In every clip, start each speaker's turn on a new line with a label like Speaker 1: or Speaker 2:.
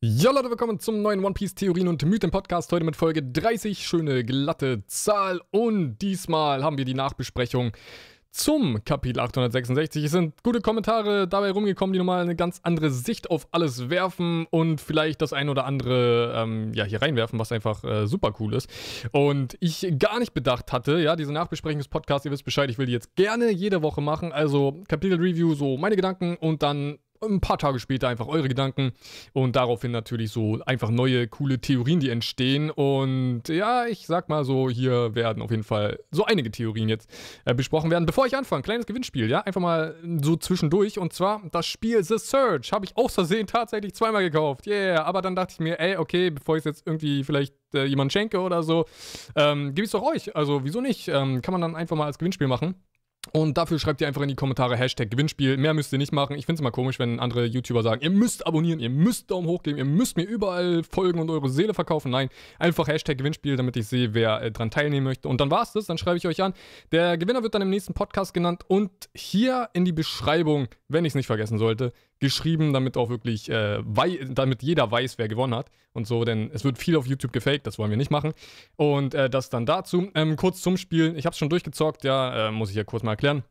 Speaker 1: Ja, Leute, willkommen zum neuen One Piece Theorien und Mythen Podcast. Heute mit Folge 30. Schöne glatte Zahl. Und diesmal haben wir die Nachbesprechung zum Kapitel 866. Es sind gute Kommentare dabei rumgekommen, die nochmal eine ganz andere Sicht auf alles werfen und vielleicht das ein oder andere ähm, ja, hier reinwerfen, was einfach äh, super cool ist. Und ich gar nicht bedacht hatte, ja, diese Nachbesprechung des Podcasts, ihr wisst Bescheid, ich will die jetzt gerne jede Woche machen. Also Kapitel Review, so meine Gedanken und dann ein paar Tage später einfach eure Gedanken und daraufhin natürlich so einfach neue, coole Theorien, die entstehen. Und ja, ich sag mal so, hier werden auf jeden Fall so einige Theorien jetzt äh, besprochen werden. Bevor ich anfange, kleines Gewinnspiel, ja, einfach mal so zwischendurch. Und zwar das Spiel The Search habe ich aus Versehen tatsächlich zweimal gekauft. Yeah, aber dann dachte ich mir, ey, okay, bevor ich es jetzt irgendwie vielleicht äh, jemand schenke oder so, ähm, gebe ich es doch euch. Also wieso nicht? Ähm, kann man dann einfach mal als Gewinnspiel machen. Und dafür schreibt ihr einfach in die Kommentare Hashtag Gewinnspiel. Mehr müsst ihr nicht machen. Ich finde es immer komisch, wenn andere YouTuber sagen, ihr müsst abonnieren, ihr müsst Daumen hoch geben, ihr müsst mir überall folgen und eure Seele verkaufen. Nein, einfach Hashtag Gewinnspiel, damit ich sehe, wer äh, dran teilnehmen möchte. Und dann war es das, dann schreibe ich euch an. Der Gewinner wird dann im nächsten Podcast genannt und hier in die Beschreibung, wenn ich es nicht vergessen sollte, geschrieben, damit auch wirklich, äh, damit jeder weiß, wer gewonnen hat und so, denn es wird viel auf YouTube gefaked, das wollen wir nicht machen. Und äh, das dann dazu. Ähm, kurz zum Spiel, ich habe es schon durchgezockt, ja, äh, muss ich ja kurz mal erklären.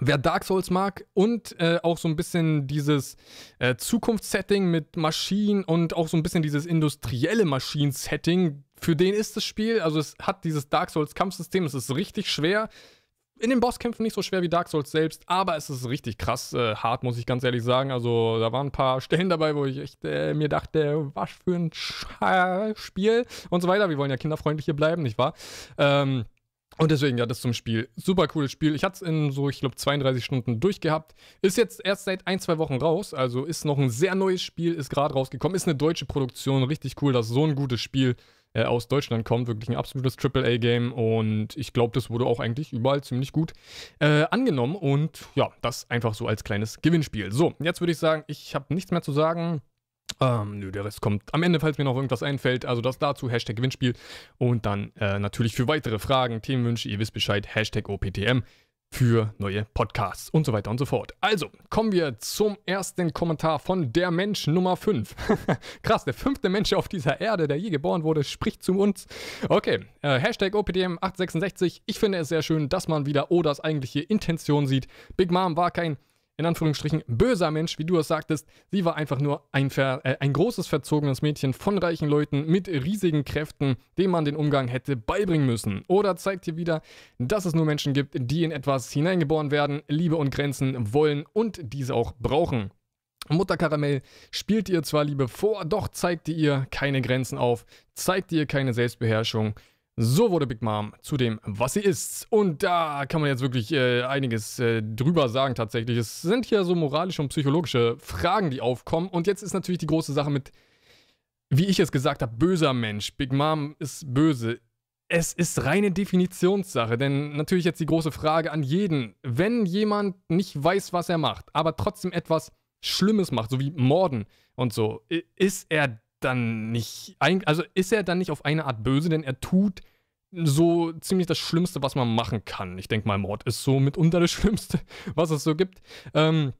Speaker 1: Wer Dark Souls mag und äh, auch so ein bisschen dieses äh, Zukunftssetting mit Maschinen und auch so ein bisschen dieses industrielle Maschinen-Setting, für den ist das Spiel. Also es hat dieses Dark Souls Kampfsystem, es ist richtig schwer in den Bosskämpfen nicht so schwer wie Dark Souls selbst, aber es ist richtig krass äh, hart, muss ich ganz ehrlich sagen. Also da waren ein paar Stellen dabei, wo ich echt äh, mir dachte, was für ein Sch Spiel und so weiter. Wir wollen ja kinderfreundlich hier bleiben, nicht wahr? Ähm, und deswegen, ja, das zum Spiel. Super cooles Spiel. Ich hatte es in so, ich glaube, 32 Stunden durchgehabt. Ist jetzt erst seit ein, zwei Wochen raus. Also ist noch ein sehr neues Spiel, ist gerade rausgekommen. Ist eine deutsche Produktion. Richtig cool, dass so ein gutes Spiel äh, aus Deutschland kommt. Wirklich ein absolutes AAA-Game und ich glaube, das wurde auch eigentlich überall ziemlich gut äh, angenommen und ja, das einfach so als kleines Gewinnspiel. So, jetzt würde ich sagen, ich habe nichts mehr zu sagen. Ähm, nö, der Rest kommt am Ende, falls mir noch irgendwas einfällt. Also das dazu, Hashtag Gewinnspiel. Und dann äh, natürlich für weitere Fragen, Themenwünsche, ihr wisst Bescheid, Hashtag OPTM für neue Podcasts und so weiter und so fort. Also, kommen wir zum ersten Kommentar von der Mensch Nummer 5. Krass, der fünfte Mensch auf dieser Erde, der je geboren wurde, spricht zu uns. Okay, äh, Hashtag OPDM866. Ich finde es sehr schön, dass man wieder Odas eigentliche Intention sieht. Big Mom war kein in Anführungsstrichen böser Mensch, wie du es sagtest. Sie war einfach nur ein, ver, äh, ein großes verzogenes Mädchen von reichen Leuten mit riesigen Kräften, dem man den Umgang hätte beibringen müssen. Oder zeigt hier wieder, dass es nur Menschen gibt, die in etwas hineingeboren werden, Liebe und Grenzen wollen und diese auch brauchen. Mutter Karamell spielt ihr zwar Liebe vor, doch zeigt ihr keine Grenzen auf, zeigt ihr keine Selbstbeherrschung so wurde Big Mom zu dem, was sie ist. Und da kann man jetzt wirklich äh, einiges äh, drüber sagen tatsächlich. Es sind hier so moralische und psychologische Fragen, die aufkommen. Und jetzt ist natürlich die große Sache mit, wie ich es gesagt habe, böser Mensch. Big Mom ist böse. Es ist reine Definitionssache, denn natürlich jetzt die große Frage an jeden. Wenn jemand nicht weiß, was er macht, aber trotzdem etwas Schlimmes macht, so wie Morden und so, ist er dann nicht, also ist er dann nicht auf eine Art böse, denn er tut so ziemlich das Schlimmste, was man machen kann. Ich denke mal, Mord ist so mitunter das Schlimmste, was es so gibt. Ähm,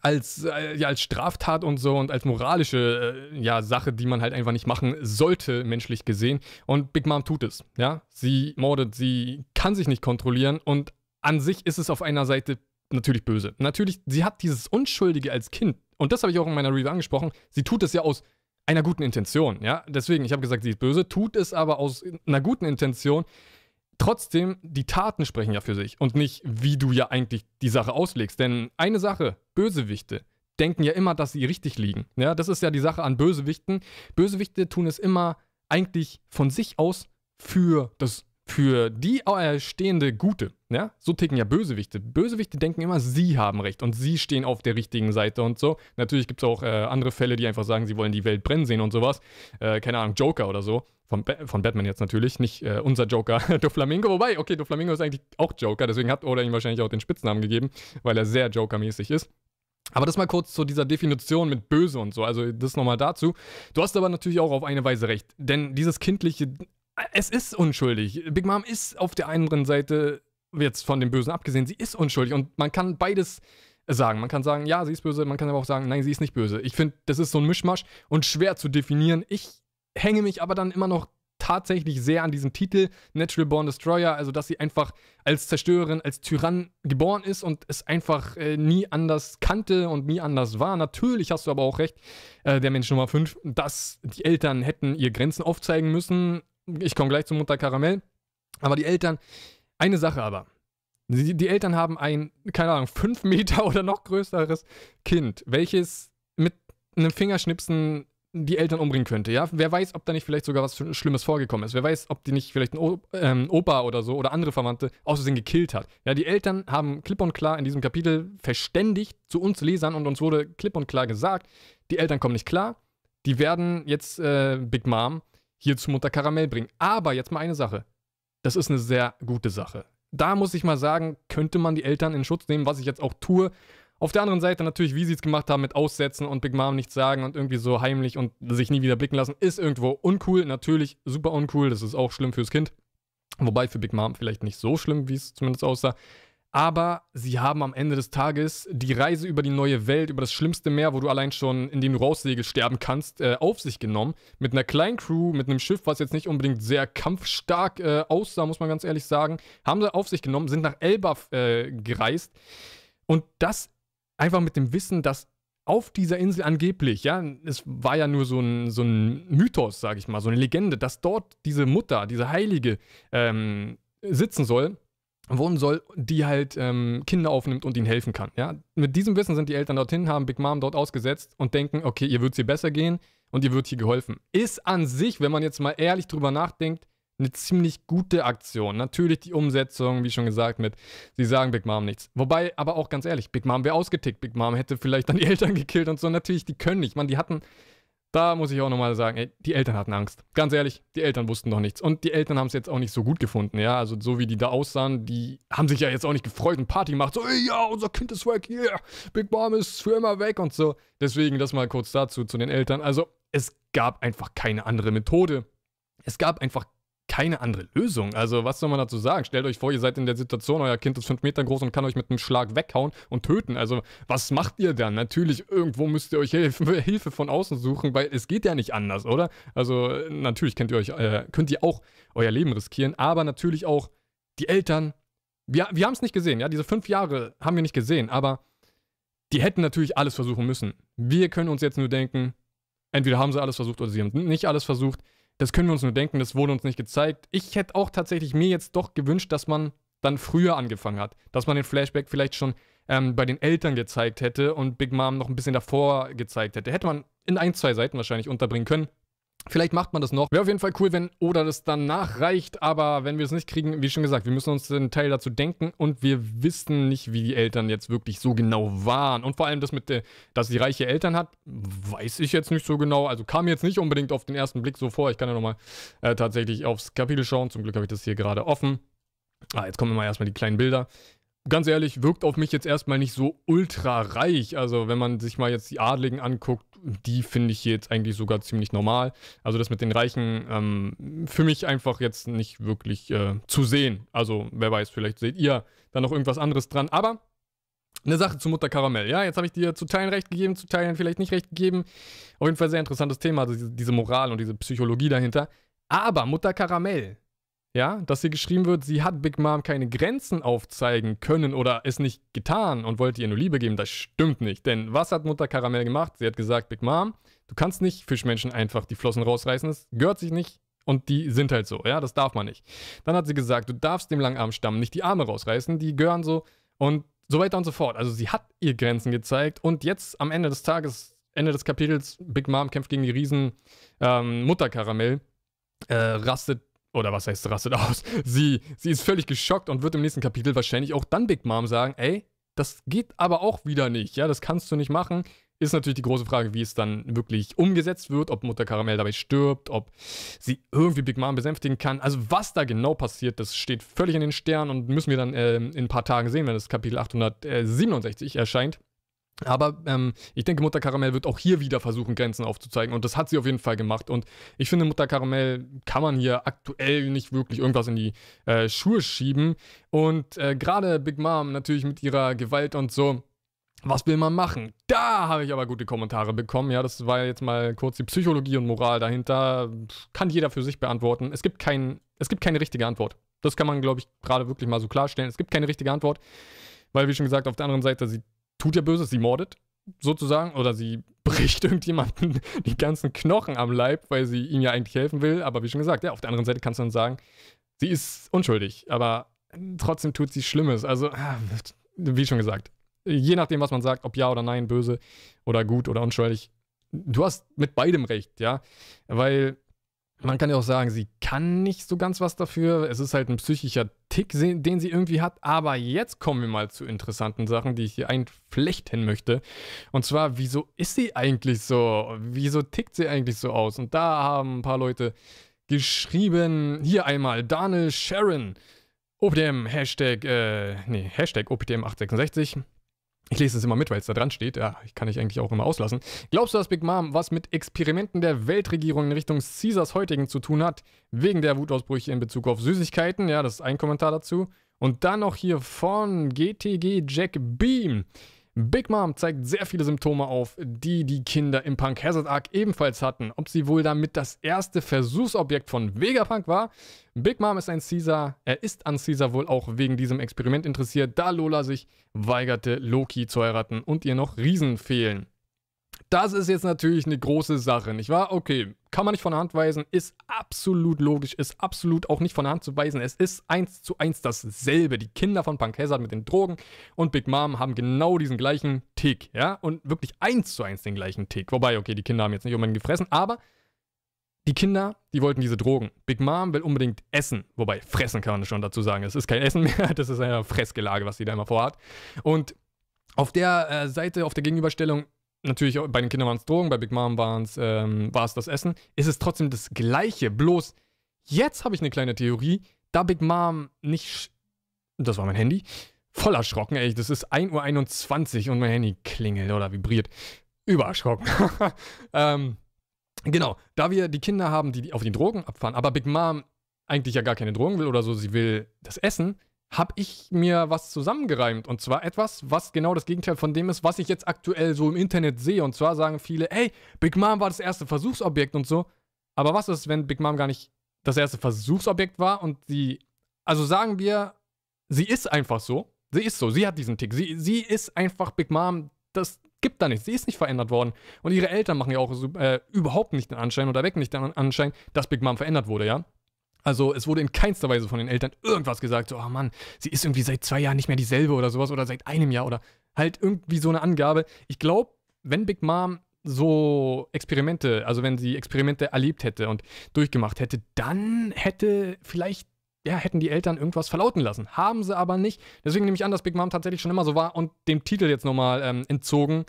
Speaker 1: als, äh, ja, als Straftat und so und als moralische äh, ja, Sache, die man halt einfach nicht machen sollte, menschlich gesehen. Und Big Mom tut es. Ja? Sie mordet, sie kann sich nicht kontrollieren und an sich ist es auf einer Seite natürlich böse. Natürlich, sie hat dieses Unschuldige als Kind, und das habe ich auch in meiner Review angesprochen, sie tut es ja aus einer guten Intention, ja. Deswegen, ich habe gesagt, sie ist böse, tut es aber aus einer guten Intention. Trotzdem, die Taten sprechen ja für sich und nicht, wie du ja eigentlich die Sache auslegst. Denn eine Sache, Bösewichte denken ja immer, dass sie richtig liegen. Ja, das ist ja die Sache an Bösewichten. Bösewichte tun es immer eigentlich von sich aus für das für die stehende Gute. Ja? So ticken ja Bösewichte. Bösewichte denken immer, sie haben recht und sie stehen auf der richtigen Seite und so. Natürlich gibt es auch äh, andere Fälle, die einfach sagen, sie wollen die Welt brennen sehen und sowas. Äh, keine Ahnung, Joker oder so. Von, ba von Batman jetzt natürlich, nicht äh, unser Joker, Doflamingo. Wobei, okay, Doflamingo ist eigentlich auch Joker, deswegen hat Oda ihm wahrscheinlich auch den Spitznamen gegeben, weil er sehr Joker-mäßig ist. Aber das mal kurz zu dieser Definition mit böse und so. Also das nochmal dazu. Du hast aber natürlich auch auf eine Weise recht. Denn dieses kindliche es ist unschuldig. Big Mom ist auf der einen Seite, jetzt von dem Bösen abgesehen, sie ist unschuldig und man kann beides sagen. Man kann sagen, ja, sie ist böse, man kann aber auch sagen, nein, sie ist nicht böse. Ich finde, das ist so ein Mischmasch und schwer zu definieren. Ich hänge mich aber dann immer noch tatsächlich sehr an diesem Titel Natural Born Destroyer, also dass sie einfach als Zerstörerin, als Tyrann geboren ist und es einfach äh, nie anders kannte und nie anders war. Natürlich hast du aber auch recht, äh, der Mensch Nummer 5, dass die Eltern hätten ihr Grenzen aufzeigen müssen. Ich komme gleich zu Mutter Karamell. Aber die Eltern, eine Sache aber. Die, die Eltern haben ein, keine Ahnung, 5 Meter oder noch größeres Kind, welches mit einem Fingerschnipsen die Eltern umbringen könnte, ja? Wer weiß, ob da nicht vielleicht sogar was Schlimmes vorgekommen ist. Wer weiß, ob die nicht vielleicht ein ähm, Opa oder so oder andere Verwandte aus Versehen gekillt hat. Ja, die Eltern haben klipp und klar in diesem Kapitel verständigt zu uns Lesern und uns wurde klipp und klar gesagt, die Eltern kommen nicht klar, die werden jetzt äh, Big Mom hier zu Mutter Karamell bringen. Aber jetzt mal eine Sache. Das ist eine sehr gute Sache. Da muss ich mal sagen, könnte man die Eltern in Schutz nehmen, was ich jetzt auch tue. Auf der anderen Seite natürlich, wie sie es gemacht haben mit Aussetzen und Big Mom nichts sagen und irgendwie so heimlich und sich nie wieder blicken lassen, ist irgendwo uncool. Natürlich super uncool. Das ist auch schlimm fürs Kind. Wobei für Big Mom vielleicht nicht so schlimm, wie es zumindest aussah. Aber sie haben am Ende des Tages die Reise über die neue Welt, über das schlimmste Meer, wo du allein schon, in dem du raussegelst, sterben kannst, äh, auf sich genommen. Mit einer kleinen Crew, mit einem Schiff, was jetzt nicht unbedingt sehr kampfstark äh, aussah, muss man ganz ehrlich sagen. Haben sie auf sich genommen, sind nach Elbaf äh, gereist. Und das einfach mit dem Wissen, dass auf dieser Insel angeblich, ja, es war ja nur so ein, so ein Mythos, sage ich mal, so eine Legende, dass dort diese Mutter, diese Heilige ähm, sitzen soll, wohnen soll, die halt ähm, Kinder aufnimmt und ihnen helfen kann. Ja? Mit diesem Wissen sind die Eltern dorthin, haben Big Mom dort ausgesetzt und denken, okay, ihr wird es hier besser gehen und ihr wird hier geholfen. Ist an sich, wenn man jetzt mal ehrlich drüber nachdenkt, eine ziemlich gute Aktion. Natürlich die Umsetzung, wie schon gesagt, mit sie sagen Big Mom nichts. Wobei, aber auch ganz ehrlich, Big Mom wäre ausgetickt. Big Mom hätte vielleicht dann die Eltern gekillt und so. Natürlich, die können nicht. Man, die hatten, da muss ich auch nochmal sagen, ey, die Eltern hatten Angst. Ganz ehrlich, die Eltern wussten doch nichts. Und die Eltern haben es jetzt auch nicht so gut gefunden, ja. Also so wie die da aussahen, die haben sich ja jetzt auch nicht gefreut und Party gemacht. So, ey, ja, unser Kind ist weg, yeah, Big Mom ist für immer weg und so. Deswegen das mal kurz dazu, zu den Eltern. Also es gab einfach keine andere Methode. Es gab einfach keine andere Lösung. Also, was soll man dazu sagen? Stellt euch vor, ihr seid in der Situation, euer Kind ist fünf Meter groß und kann euch mit einem Schlag weghauen und töten. Also, was macht ihr dann? Natürlich, irgendwo müsst ihr euch Hilfe, von außen suchen, weil es geht ja nicht anders, oder? Also, natürlich könnt ihr euch, äh, könnt ihr auch euer Leben riskieren, aber natürlich auch die Eltern. Wir, wir haben es nicht gesehen, ja, diese fünf Jahre haben wir nicht gesehen, aber die hätten natürlich alles versuchen müssen. Wir können uns jetzt nur denken, entweder haben sie alles versucht oder sie haben nicht alles versucht. Das können wir uns nur denken, das wurde uns nicht gezeigt. Ich hätte auch tatsächlich mir jetzt doch gewünscht, dass man dann früher angefangen hat. Dass man den Flashback vielleicht schon ähm, bei den Eltern gezeigt hätte und Big Mom noch ein bisschen davor gezeigt hätte. Hätte man in ein, zwei Seiten wahrscheinlich unterbringen können. Vielleicht macht man das noch. Wäre auf jeden Fall cool, wenn Oda das dann nachreicht, aber wenn wir es nicht kriegen, wie schon gesagt, wir müssen uns den Teil dazu denken und wir wissen nicht, wie die Eltern jetzt wirklich so genau waren. Und vor allem das mit, der, dass sie reiche Eltern hat, weiß ich jetzt nicht so genau. Also kam jetzt nicht unbedingt auf den ersten Blick so vor. Ich kann ja nochmal äh, tatsächlich aufs Kapitel schauen. Zum Glück habe ich das hier gerade offen. Ah, jetzt kommen mal erstmal die kleinen Bilder ganz ehrlich, wirkt auf mich jetzt erstmal nicht so ultra reich. Also, wenn man sich mal jetzt die Adligen anguckt, die finde ich jetzt eigentlich sogar ziemlich normal. Also, das mit den Reichen, ähm, für mich einfach jetzt nicht wirklich äh, zu sehen. Also, wer weiß, vielleicht seht ihr da noch irgendwas anderes dran. Aber eine Sache zu Mutter Karamell. Ja, jetzt habe ich dir zu Teilen recht gegeben, zu Teilen vielleicht nicht recht gegeben. Auf jeden Fall sehr interessantes Thema, also diese, diese Moral und diese Psychologie dahinter. Aber Mutter Karamell ja, dass hier geschrieben wird, sie hat Big Mom keine Grenzen aufzeigen können oder es nicht getan und wollte ihr nur Liebe geben, das stimmt nicht. Denn was hat Mutter Karamell gemacht? Sie hat gesagt, Big Mom, du kannst nicht Fischmenschen einfach die Flossen rausreißen, das gehört sich nicht und die sind halt so, ja, das darf man nicht. Dann hat sie gesagt, du darfst dem Langarmstamm nicht die Arme rausreißen, die gehören so und so weiter und so fort. Also sie hat ihr Grenzen gezeigt und jetzt am Ende des Tages, Ende des Kapitels, Big Mom kämpft gegen die riesen ähm, Mutter Karamell, äh, rastet oder was heißt rastet aus? Sie, sie ist völlig geschockt und wird im nächsten Kapitel wahrscheinlich auch dann Big Mom sagen, ey, das geht aber auch wieder nicht, ja, das kannst du nicht machen. Ist natürlich die große Frage, wie es dann wirklich umgesetzt wird, ob Mutter Karamell dabei stirbt, ob sie irgendwie Big Mom besänftigen kann. Also was da genau passiert, das steht völlig in den Sternen und müssen wir dann äh, in ein paar Tagen sehen, wenn das Kapitel 867 erscheint. Aber ähm, ich denke, Mutter Karamell wird auch hier wieder versuchen, Grenzen aufzuzeigen. Und das hat sie auf jeden Fall gemacht. Und ich finde, Mutter Karamell kann man hier aktuell nicht wirklich irgendwas in die äh, Schuhe schieben. Und äh, gerade Big Mom natürlich mit ihrer Gewalt und so Was will man machen? Da habe ich aber gute Kommentare bekommen. Ja, das war jetzt mal kurz die Psychologie und Moral dahinter. Kann jeder für sich beantworten. Es gibt, kein, es gibt keine richtige Antwort. Das kann man, glaube ich, gerade wirklich mal so klarstellen. Es gibt keine richtige Antwort, weil, wie schon gesagt, auf der anderen Seite, sie tut ja Böses, sie mordet sozusagen, oder sie bricht irgendjemanden die ganzen Knochen am Leib, weil sie ihm ja eigentlich helfen will. Aber wie schon gesagt, ja, auf der anderen Seite kannst du dann sagen, sie ist unschuldig, aber trotzdem tut sie Schlimmes. Also, ah, wie schon gesagt, je nachdem, was man sagt, ob ja oder nein, böse oder gut oder unschuldig, du hast mit beidem recht, ja. Weil man kann ja auch sagen, sie kann nicht so ganz was dafür. Es ist halt ein psychischer Tick, den sie irgendwie hat. Aber jetzt kommen wir mal zu interessanten Sachen, die ich hier einflechten möchte. Und zwar, wieso ist sie eigentlich so? Wieso tickt sie eigentlich so aus? Und da haben ein paar Leute geschrieben, hier einmal Daniel Sharon, OPDM, Hashtag, äh, nee, Hashtag OPDM866. Ich lese es immer mit, weil es da dran steht. Ja, ich kann ich eigentlich auch immer auslassen. Glaubst du, dass Big Mom was mit Experimenten der Weltregierung in Richtung Caesars heutigen zu tun hat? Wegen der Wutausbrüche in Bezug auf Süßigkeiten? Ja, das ist ein Kommentar dazu. Und dann noch hier von GTG Jack Beam. Big Mom zeigt sehr viele Symptome auf, die die Kinder im Punk Hazard Arc ebenfalls hatten. Ob sie wohl damit das erste Versuchsobjekt von Vegapunk war? Big Mom ist ein Caesar. Er ist an Caesar wohl auch wegen diesem Experiment interessiert, da Lola sich weigerte, Loki zu heiraten und ihr noch Riesen fehlen. Das ist jetzt natürlich eine große Sache, nicht wahr? Okay, kann man nicht von der Hand weisen, ist absolut logisch, ist absolut auch nicht von der Hand zu weisen. Es ist eins zu eins dasselbe. Die Kinder von Punk Hazard mit den Drogen und Big Mom haben genau diesen gleichen Tick, ja? Und wirklich eins zu eins den gleichen Tick. Wobei, okay, die Kinder haben jetzt nicht unbedingt gefressen, aber die Kinder, die wollten diese Drogen. Big Mom will unbedingt essen. Wobei, fressen kann man schon dazu sagen. Es ist kein Essen mehr, das ist ein Fressgelage, was sie da immer vorhat. Und auf der äh, Seite, auf der Gegenüberstellung natürlich bei den Kindern waren es Drogen, bei Big Mom ähm, war es das Essen, ist es trotzdem das Gleiche. Bloß jetzt habe ich eine kleine Theorie, da Big Mom nicht, das war mein Handy, voll erschrocken, ey, das ist 1.21 Uhr und mein Handy klingelt oder vibriert. Übererschrocken. ähm, genau, da wir die Kinder haben, die auf die Drogen abfahren, aber Big Mom eigentlich ja gar keine Drogen will oder so, sie will das Essen, habe ich mir was zusammengereimt. Und zwar etwas, was genau das Gegenteil von dem ist, was ich jetzt aktuell so im Internet sehe. Und zwar sagen viele, ey, Big Mom war das erste Versuchsobjekt und so. Aber was ist, wenn Big Mom gar nicht das erste Versuchsobjekt war und sie, also sagen wir, sie ist einfach so. Sie ist so, sie hat diesen Tick. Sie, sie ist einfach Big Mom. Das gibt da nichts. Sie ist nicht verändert worden. Und ihre Eltern machen ja auch äh, überhaupt nicht den Anschein oder wecken nicht den Anschein, dass Big Mom verändert wurde, ja. Also es wurde in keinster Weise von den Eltern irgendwas gesagt, so, oh Mann, sie ist irgendwie seit zwei Jahren nicht mehr dieselbe oder sowas oder seit einem Jahr oder halt irgendwie so eine Angabe. Ich glaube, wenn Big Mom so Experimente, also wenn sie Experimente erlebt hätte und durchgemacht hätte, dann hätte vielleicht, ja, hätten die Eltern irgendwas verlauten lassen. Haben sie aber nicht. Deswegen nehme ich an, dass Big Mom tatsächlich schon immer so war und dem Titel jetzt nochmal ähm, entzogen.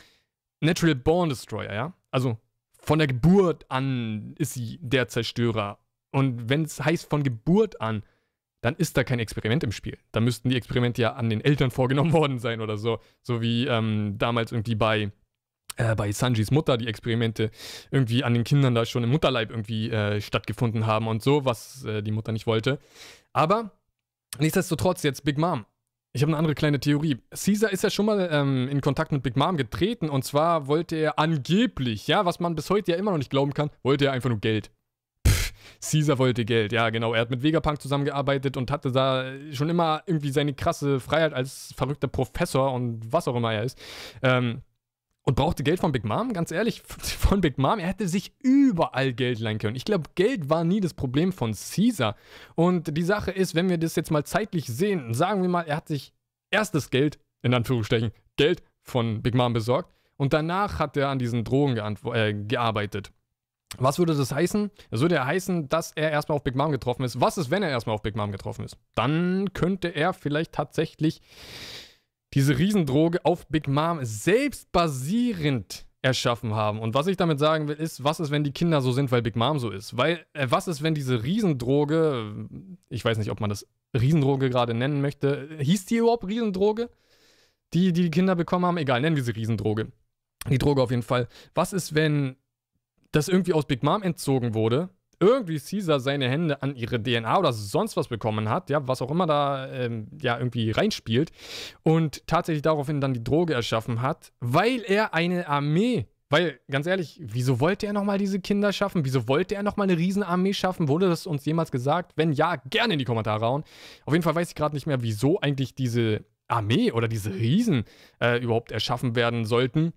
Speaker 1: Natural Born Destroyer, ja? Also von der Geburt an ist sie der Zerstörer und wenn es heißt von Geburt an, dann ist da kein Experiment im Spiel. Da müssten die Experimente ja an den Eltern vorgenommen worden sein oder so. So wie ähm, damals irgendwie bei, äh, bei Sanjis Mutter die Experimente irgendwie an den Kindern da schon im Mutterleib irgendwie äh, stattgefunden haben und so, was äh, die Mutter nicht wollte. Aber nichtsdestotrotz jetzt Big Mom. Ich habe eine andere kleine Theorie. Caesar ist ja schon mal ähm, in Kontakt mit Big Mom getreten und zwar wollte er angeblich, ja, was man bis heute ja immer noch nicht glauben kann, wollte er einfach nur Geld. Caesar wollte Geld, ja, genau. Er hat mit Vegapunk zusammengearbeitet und hatte da schon immer irgendwie seine krasse Freiheit als verrückter Professor und was auch immer er ist. Ähm, und brauchte Geld von Big Mom, ganz ehrlich, von Big Mom. Er hätte sich überall Geld leihen können. Ich glaube, Geld war nie das Problem von Caesar. Und die Sache ist, wenn wir das jetzt mal zeitlich sehen, sagen wir mal, er hat sich erstes Geld, in Anführungsstrichen, Geld von Big Mom besorgt und danach hat er an diesen Drogen äh, gearbeitet. Was würde das heißen? Das würde ja heißen, dass er erstmal auf Big Mom getroffen ist. Was ist, wenn er erstmal auf Big Mom getroffen ist? Dann könnte er vielleicht tatsächlich diese Riesendroge auf Big Mom selbst basierend erschaffen haben. Und was ich damit sagen will, ist, was ist, wenn die Kinder so sind, weil Big Mom so ist? Weil, äh, was ist, wenn diese Riesendroge, ich weiß nicht, ob man das Riesendroge gerade nennen möchte, hieß die überhaupt Riesendroge? Die, die die Kinder bekommen haben? Egal, nennen wir sie Riesendroge. Die Droge auf jeden Fall. Was ist, wenn das irgendwie aus Big Mom entzogen wurde, irgendwie Caesar seine Hände an ihre DNA oder sonst was bekommen hat, ja, was auch immer da ähm, ja irgendwie reinspielt und tatsächlich daraufhin dann die Droge erschaffen hat, weil er eine Armee weil, ganz ehrlich, wieso wollte er nochmal diese Kinder schaffen? Wieso wollte er nochmal eine Riesenarmee schaffen? Wurde das uns jemals gesagt? Wenn ja, gerne in die Kommentare hauen. Auf jeden Fall weiß ich gerade nicht mehr, wieso eigentlich diese Armee oder diese Riesen äh, überhaupt erschaffen werden sollten.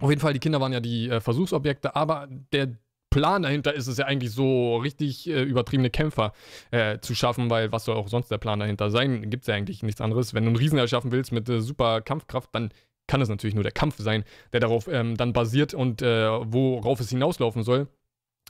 Speaker 1: Auf jeden Fall, die Kinder waren ja die äh, Versuchsobjekte, aber der Plan dahinter ist es ja eigentlich so richtig äh, übertriebene Kämpfer äh, zu schaffen, weil was soll auch sonst der Plan dahinter sein? Gibt es ja eigentlich nichts anderes. Wenn du einen Riesen erschaffen willst mit äh, super Kampfkraft, dann kann es natürlich nur der Kampf sein, der darauf ähm, dann basiert und äh, worauf es hinauslaufen soll.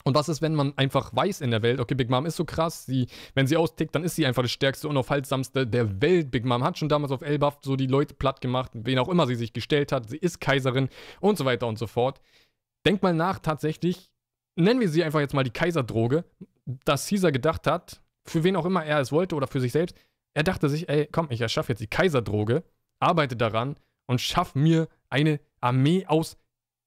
Speaker 1: Und was ist, wenn man einfach weiß in der Welt, okay, Big Mom ist so krass, sie, wenn sie austickt, dann ist sie einfach das stärkste, unaufhaltsamste der Welt. Big Mom hat schon damals auf Elbaf so die Leute platt gemacht, wen auch immer sie sich gestellt hat, sie ist Kaiserin und so weiter und so fort. Denk mal nach, tatsächlich, nennen wir sie einfach jetzt mal die Kaiserdroge, dass Caesar gedacht hat, für wen auch immer er es wollte oder für sich selbst, er dachte sich, ey, komm, ich erschaffe jetzt die Kaiserdroge, arbeite daran und schaffe mir eine Armee aus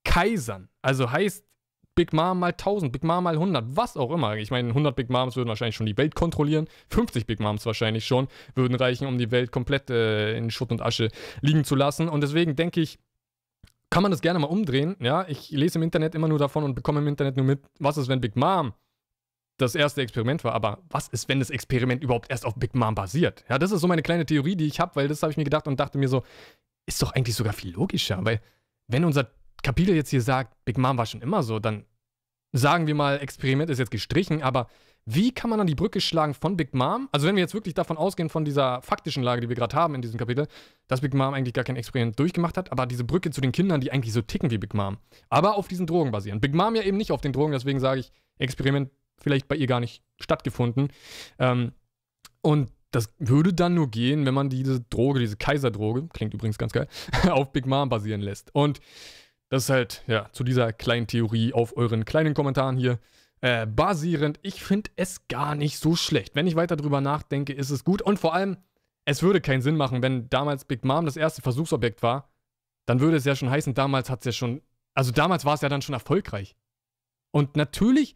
Speaker 1: Kaisern. Also heißt, Big Mom mal 1000, Big Mom mal 100, was auch immer. Ich meine, 100 Big Moms würden wahrscheinlich schon die Welt kontrollieren, 50 Big Moms wahrscheinlich schon, würden reichen, um die Welt komplett äh, in Schutt und Asche liegen zu lassen. Und deswegen denke ich, kann man das gerne mal umdrehen. Ja, ich lese im Internet immer nur davon und bekomme im Internet nur mit, was ist, wenn Big Mom das erste Experiment war. Aber was ist, wenn das Experiment überhaupt erst auf Big Mom basiert? Ja, das ist so meine kleine Theorie, die ich habe, weil das habe ich mir gedacht und dachte mir so, ist doch eigentlich sogar viel logischer, weil wenn unser Kapitel jetzt hier sagt, Big Mom war schon immer so, dann sagen wir mal, Experiment ist jetzt gestrichen, aber wie kann man dann die Brücke schlagen von Big Mom? Also wenn wir jetzt wirklich davon ausgehen, von dieser faktischen Lage, die wir gerade haben in diesem Kapitel, dass Big Mom eigentlich gar kein Experiment durchgemacht hat, aber diese Brücke zu den Kindern, die eigentlich so ticken wie Big Mom, aber auf diesen Drogen basieren. Big Mom ja eben nicht auf den Drogen, deswegen sage ich, Experiment vielleicht bei ihr gar nicht stattgefunden. Ähm, und das würde dann nur gehen, wenn man diese Droge, diese Kaiserdroge, klingt übrigens ganz geil, auf Big Mom basieren lässt. Und das ist halt, ja, zu dieser kleinen Theorie auf euren kleinen Kommentaren hier äh, basierend. Ich finde es gar nicht so schlecht. Wenn ich weiter drüber nachdenke, ist es gut. Und vor allem, es würde keinen Sinn machen, wenn damals Big Mom das erste Versuchsobjekt war, dann würde es ja schon heißen, damals hat es ja schon, also damals war es ja dann schon erfolgreich. Und natürlich,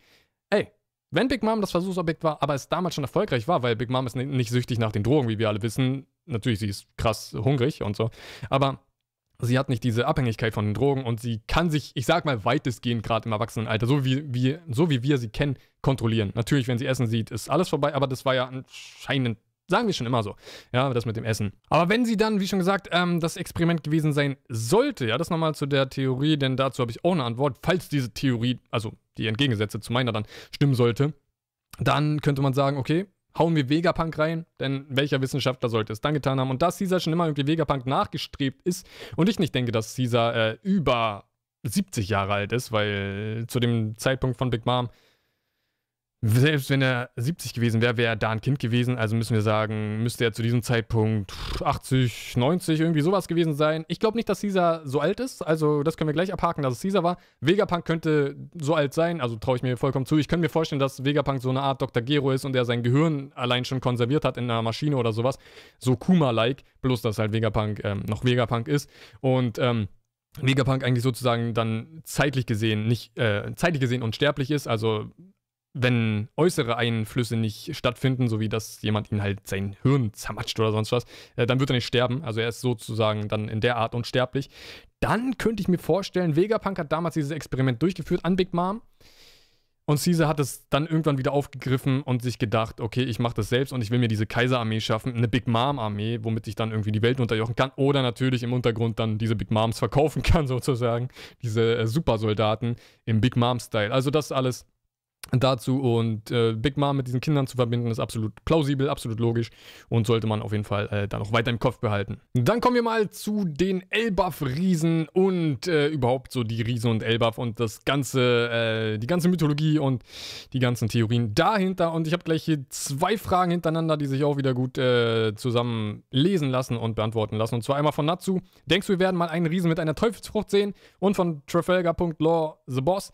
Speaker 1: ey, wenn Big Mom das Versuchsobjekt war, aber es damals schon erfolgreich war, weil Big Mom ist nicht süchtig nach den Drogen, wie wir alle wissen. Natürlich, sie ist krass hungrig und so. Aber sie hat nicht diese Abhängigkeit von den Drogen und sie kann sich, ich sag mal, weitestgehend gerade im Erwachsenenalter, so wie, wie, so wie wir sie kennen, kontrollieren. Natürlich, wenn sie Essen sieht, ist alles vorbei, aber das war ja anscheinend Sagen wir schon immer so. Ja, das mit dem Essen. Aber wenn sie dann, wie schon gesagt, ähm, das Experiment gewesen sein sollte, ja, das nochmal zu der Theorie, denn dazu habe ich auch eine Antwort, falls diese Theorie, also die entgegengesetzte zu meiner dann stimmen sollte, dann könnte man sagen, okay, hauen wir Vegapunk rein, denn welcher Wissenschaftler sollte es dann getan haben? Und dass Caesar schon immer irgendwie Vegapunk nachgestrebt ist und ich nicht denke, dass Caesar äh, über 70 Jahre alt ist, weil zu dem Zeitpunkt von Big Mom selbst wenn er 70 gewesen wäre, wäre er da ein Kind gewesen. Also müssen wir sagen, müsste er zu diesem Zeitpunkt 80, 90, irgendwie sowas gewesen sein. Ich glaube nicht, dass Caesar so alt ist. Also das können wir gleich abhaken, dass es Caesar war. Vegapunk könnte so alt sein. Also traue ich mir vollkommen zu. Ich könnte mir vorstellen, dass Vegapunk so eine Art Dr. Gero ist und er sein Gehirn allein schon konserviert hat in einer Maschine oder sowas. So Kuma-like. Bloß, dass halt Vegapunk ähm, noch Vegapunk ist. Und, ähm, Vegapunk eigentlich sozusagen dann zeitlich gesehen nicht, äh, zeitlich gesehen unsterblich ist, also wenn äußere Einflüsse nicht stattfinden, so wie dass jemand ihn halt sein Hirn zermatscht oder sonst was, äh, dann wird er nicht sterben. Also er ist sozusagen dann in der Art unsterblich. Dann könnte ich mir vorstellen, Vegapunk hat damals dieses Experiment durchgeführt an Big Mom. Und Caesar hat es dann irgendwann wieder aufgegriffen und sich gedacht, okay, ich mache das selbst und ich will mir diese Kaiserarmee schaffen, eine Big Mom-Armee, womit ich dann irgendwie die Welt unterjochen kann. Oder natürlich im Untergrund dann diese Big Moms verkaufen kann, sozusagen. Diese äh, Supersoldaten im Big Mom-Style. Also das alles dazu und äh, Big Mom mit diesen Kindern zu verbinden, ist absolut plausibel, absolut logisch und sollte man auf jeden Fall äh, dann auch weiter im Kopf behalten. Dann kommen wir mal zu den Elbaf-Riesen und äh, überhaupt so die Riesen und Elbaf und das ganze, äh, die ganze Mythologie und die ganzen Theorien dahinter und ich habe gleich hier zwei Fragen hintereinander, die sich auch wieder gut äh, zusammen lesen lassen und beantworten lassen und zwar einmal von Natsu. Denkst du, wir werden mal einen Riesen mit einer Teufelsfrucht sehen? Und von Trafalgar.law The Boss.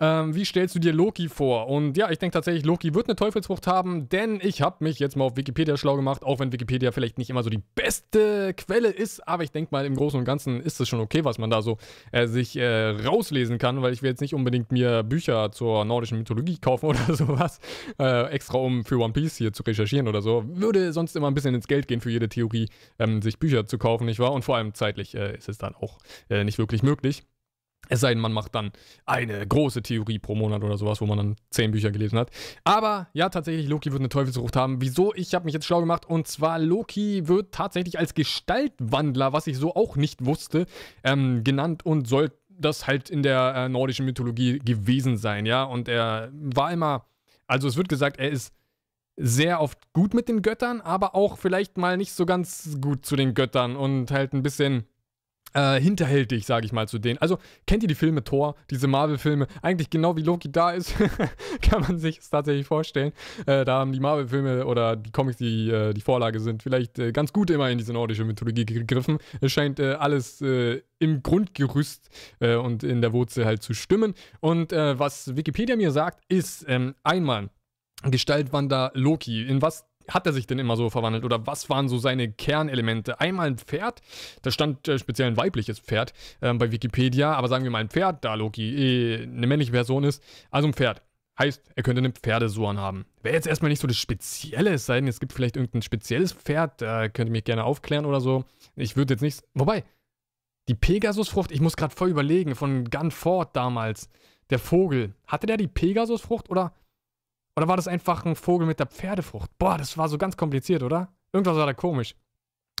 Speaker 1: Ähm, wie stellst du dir Loki vor? Thor. Und ja, ich denke tatsächlich, Loki wird eine Teufelsfrucht haben, denn ich habe mich jetzt mal auf Wikipedia schlau gemacht, auch wenn Wikipedia vielleicht nicht immer so die beste Quelle ist, aber ich denke mal, im Großen und Ganzen ist es schon okay, was man da so äh, sich äh, rauslesen kann, weil ich will jetzt nicht unbedingt mir Bücher zur nordischen Mythologie kaufen oder sowas, äh, extra um für One Piece hier zu recherchieren oder so. Würde sonst immer ein bisschen ins Geld gehen für jede Theorie, ähm, sich Bücher zu kaufen, nicht wahr? Und vor allem zeitlich äh, ist es dann auch äh, nicht wirklich möglich. Es sei denn, man macht dann eine große Theorie pro Monat oder sowas, wo man dann zehn Bücher gelesen hat. Aber ja, tatsächlich, Loki wird eine Teufelsfrucht haben. Wieso? Ich habe mich jetzt schlau gemacht. Und zwar, Loki wird tatsächlich als Gestaltwandler, was ich so auch nicht wusste, ähm, genannt und soll das halt in der äh, nordischen Mythologie gewesen sein, ja. Und er war immer, also es wird gesagt, er ist sehr oft gut mit den Göttern, aber auch vielleicht mal nicht so ganz gut zu den Göttern und halt ein bisschen äh, hinterhältig, sage ich mal, zu denen. Also, kennt ihr die Filme Thor, diese Marvel-Filme? Eigentlich genau wie Loki da ist, kann man sich es tatsächlich vorstellen. Äh, da haben die Marvel-Filme oder die Comics, die äh, die Vorlage sind, vielleicht äh, ganz gut immer in diese nordische Mythologie gegriffen. Es scheint äh, alles äh, im Grundgerüst und in der Wurzel halt zu stimmen. Und was Wikipedia mir sagt, ist ähm, einmal Gestaltwander Loki. In was hat er sich denn immer so verwandelt oder was waren so seine Kernelemente? Einmal ein Pferd, da stand äh, speziell ein weibliches Pferd äh, bei Wikipedia, aber sagen wir mal ein Pferd, da Loki eh eine männliche Person ist, also ein Pferd. Heißt, er könnte einen Pferdesohn haben. Wäre jetzt erstmal nicht so das Spezielle, es sei denn, es gibt vielleicht irgendein spezielles Pferd, da könnt ihr mich gerne aufklären oder so. Ich würde jetzt nicht. Wobei, die Pegasusfrucht, ich muss gerade voll überlegen, von Gunford damals, der Vogel. Hatte der die Pegasusfrucht oder oder war das einfach ein Vogel mit der Pferdefrucht? Boah, das war so ganz kompliziert, oder? Irgendwas war da komisch.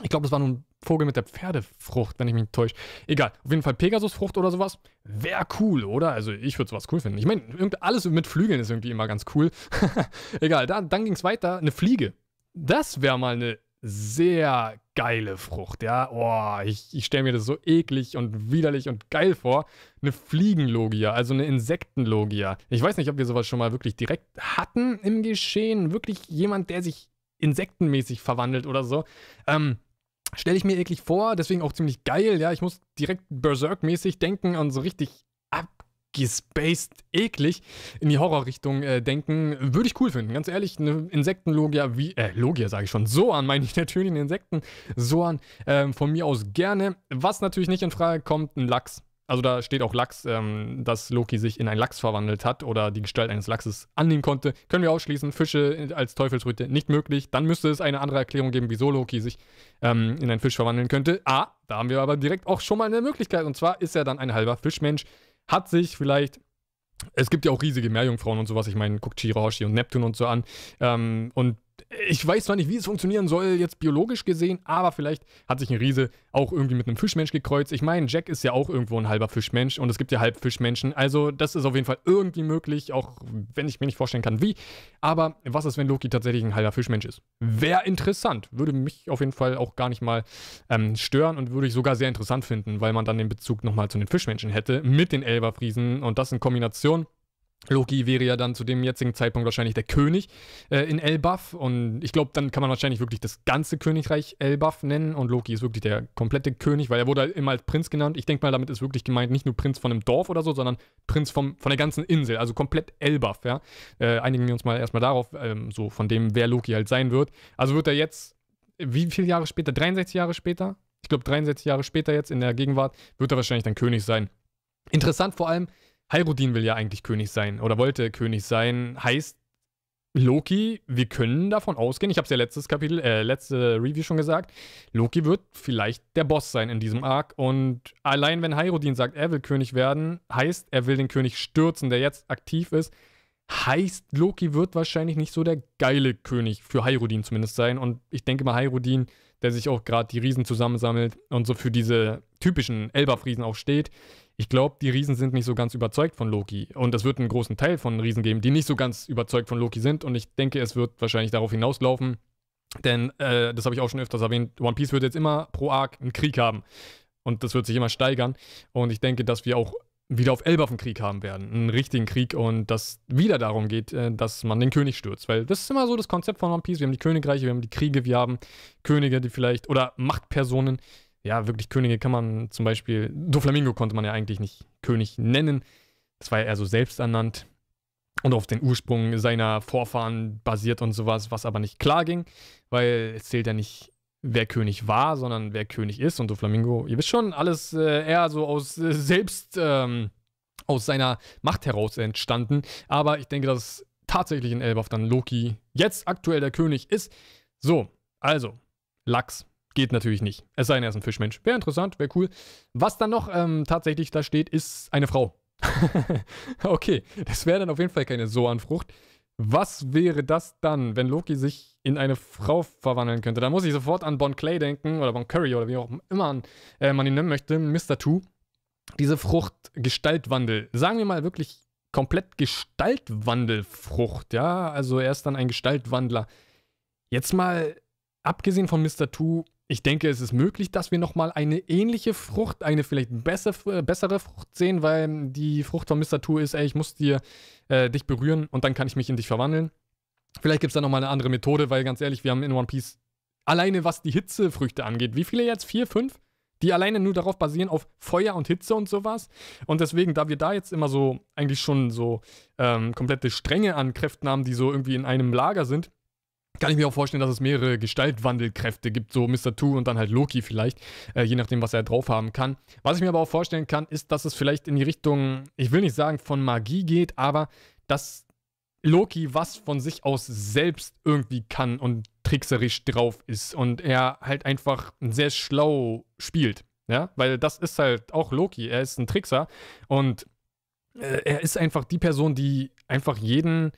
Speaker 1: Ich glaube, das war nur ein Vogel mit der Pferdefrucht, wenn ich mich täusche. Egal, auf jeden Fall Pegasusfrucht oder sowas. Wäre cool, oder? Also ich würde sowas cool finden. Ich meine, alles mit Flügeln ist irgendwie immer ganz cool. Egal, da, dann ging es weiter. Eine Fliege. Das wäre mal eine sehr geile Frucht, ja. Oh, ich, ich stelle mir das so eklig und widerlich und geil vor. Eine Fliegenlogia, also eine Insektenlogia. Ich weiß nicht, ob wir sowas schon mal wirklich direkt hatten im Geschehen. Wirklich jemand, der sich insektenmäßig verwandelt oder so. Ähm, stelle ich mir eklig vor, deswegen auch ziemlich geil, ja. Ich muss direkt Berserk-mäßig denken und so richtig ab gespaced eklig in die Horrorrichtung äh, denken, würde ich cool finden. Ganz ehrlich, eine Insektenlogia wie, äh, Logia sage ich schon, so an meine ich natürlich eine Insekten, so an, ähm, von mir aus gerne. Was natürlich nicht in Frage kommt, ein Lachs. Also da steht auch Lachs, ähm, dass Loki sich in einen Lachs verwandelt hat oder die Gestalt eines Lachses annehmen konnte. Können wir ausschließen. Fische als Teufelsröte nicht möglich. Dann müsste es eine andere Erklärung geben, wieso Loki sich ähm, in einen Fisch verwandeln könnte. Ah, da haben wir aber direkt auch schon mal eine Möglichkeit. Und zwar ist er dann ein halber Fischmensch hat sich vielleicht es gibt ja auch riesige Meerjungfrauen und sowas. Ich meine, guckt Shirahoshi und Neptun und so an. Ähm, und ich weiß zwar nicht, wie es funktionieren soll, jetzt biologisch gesehen, aber vielleicht hat sich ein Riese auch irgendwie mit einem Fischmensch gekreuzt. Ich meine, Jack ist ja auch irgendwo ein halber Fischmensch und es gibt ja Halbfischmenschen. Also, das ist auf jeden Fall irgendwie möglich, auch wenn ich mir nicht vorstellen kann, wie. Aber was ist, wenn Loki tatsächlich ein halber Fischmensch ist? Wäre interessant. Würde mich auf jeden Fall auch gar nicht mal ähm, stören und würde ich sogar sehr interessant finden, weil man dann den Bezug nochmal zu den Fischmenschen hätte mit den Elberfriesen und das in Kombination Loki wäre ja dann zu dem jetzigen Zeitpunkt wahrscheinlich der König äh, in Elbaf und ich glaube, dann kann man wahrscheinlich wirklich das ganze Königreich Elbaf nennen und Loki ist wirklich der komplette König, weil er wurde halt immer als Prinz genannt. Ich denke mal, damit ist wirklich gemeint nicht nur Prinz von einem Dorf oder so, sondern Prinz vom, von der ganzen Insel, also komplett Elbaf, ja. Äh, einigen wir uns mal erstmal darauf, ähm, so von dem, wer Loki halt sein wird. Also wird er jetzt, wie viele Jahre später? 63 Jahre später? Ich glaube, 63 Jahre später jetzt in der Gegenwart wird er wahrscheinlich dann König sein. Interessant vor allem, Hyrudin will ja eigentlich König sein oder wollte König sein. Heißt, Loki, wir können davon ausgehen, ich habe es ja letztes Kapitel, äh, letzte Review schon gesagt, Loki wird vielleicht der Boss sein in diesem Arc. Und allein wenn Hyrudin sagt, er will König werden, heißt, er will den König stürzen, der jetzt aktiv ist, heißt, Loki wird wahrscheinlich nicht so der geile König für Hyrudin zumindest sein. Und ich denke mal, Hyrudin, der sich auch gerade die Riesen zusammensammelt und so für diese typischen Elbaf-Riesen auch steht, ich glaube, die Riesen sind nicht so ganz überzeugt von Loki. Und es wird einen großen Teil von Riesen geben, die nicht so ganz überzeugt von Loki sind. Und ich denke, es wird wahrscheinlich darauf hinauslaufen. Denn, äh, das habe ich auch schon öfters erwähnt, One Piece wird jetzt immer pro Arc einen Krieg haben. Und das wird sich immer steigern. Und ich denke, dass wir auch wieder auf Elbaf einen Krieg haben werden. Einen richtigen Krieg und dass wieder darum geht, äh, dass man den König stürzt. Weil das ist immer so das Konzept von One Piece. Wir haben die Königreiche, wir haben die Kriege, wir haben Könige, die vielleicht, oder Machtpersonen, ja, wirklich Könige kann man zum Beispiel, Doflamingo konnte man ja eigentlich nicht König nennen. Das war ja eher so selbsternannt. und auf den Ursprung seiner Vorfahren basiert und sowas, was aber nicht klar ging, weil es zählt ja nicht, wer König war, sondern wer König ist. Und Doflamingo, ihr wisst schon, alles äh, eher so aus äh, selbst, ähm, aus seiner Macht heraus entstanden. Aber ich denke, dass tatsächlich in Elbaf dann Loki jetzt aktuell der König ist. So, also, Lachs. Geht natürlich nicht. Es sei denn, er ist ein Fischmensch. Wäre interessant, wäre cool. Was dann noch ähm, tatsächlich da steht, ist eine Frau. okay, das wäre dann auf jeden Fall keine Soan-Frucht. Was wäre das dann, wenn Loki sich in eine Frau verwandeln könnte? Da muss ich sofort an Bon Clay denken oder Bon Curry oder wie auch immer an, äh, man ihn nennen möchte, Mr. Two. Diese Frucht Gestaltwandel. Sagen wir mal wirklich komplett Gestaltwandelfrucht, ja? Also er ist dann ein Gestaltwandler. Jetzt mal abgesehen von Mr. Two, ich denke, es ist möglich, dass wir nochmal eine ähnliche Frucht, eine vielleicht besser, äh, bessere Frucht sehen, weil die Frucht von Mr. Two ist, ey, ich muss dir äh, dich berühren und dann kann ich mich in dich verwandeln. Vielleicht gibt es da nochmal eine andere Methode, weil ganz ehrlich, wir haben in One Piece alleine was die Hitzefrüchte angeht. Wie viele jetzt? Vier, fünf? Die alleine nur darauf basieren, auf Feuer und Hitze und sowas. Und deswegen, da wir da jetzt immer so eigentlich schon so ähm, komplette Stränge an Kräften haben, die so irgendwie in einem Lager sind, kann ich mir auch vorstellen, dass es mehrere Gestaltwandelkräfte gibt, so Mr. Two und dann halt Loki vielleicht, äh, je nachdem, was er drauf haben kann. Was ich mir aber auch vorstellen kann, ist, dass es vielleicht in die Richtung, ich will nicht sagen von Magie geht, aber dass Loki was von sich aus selbst irgendwie kann und trickserisch drauf ist und er halt einfach sehr schlau spielt. Ja, weil das ist halt auch Loki. Er ist ein Trickser und äh, er ist einfach die Person, die einfach jeden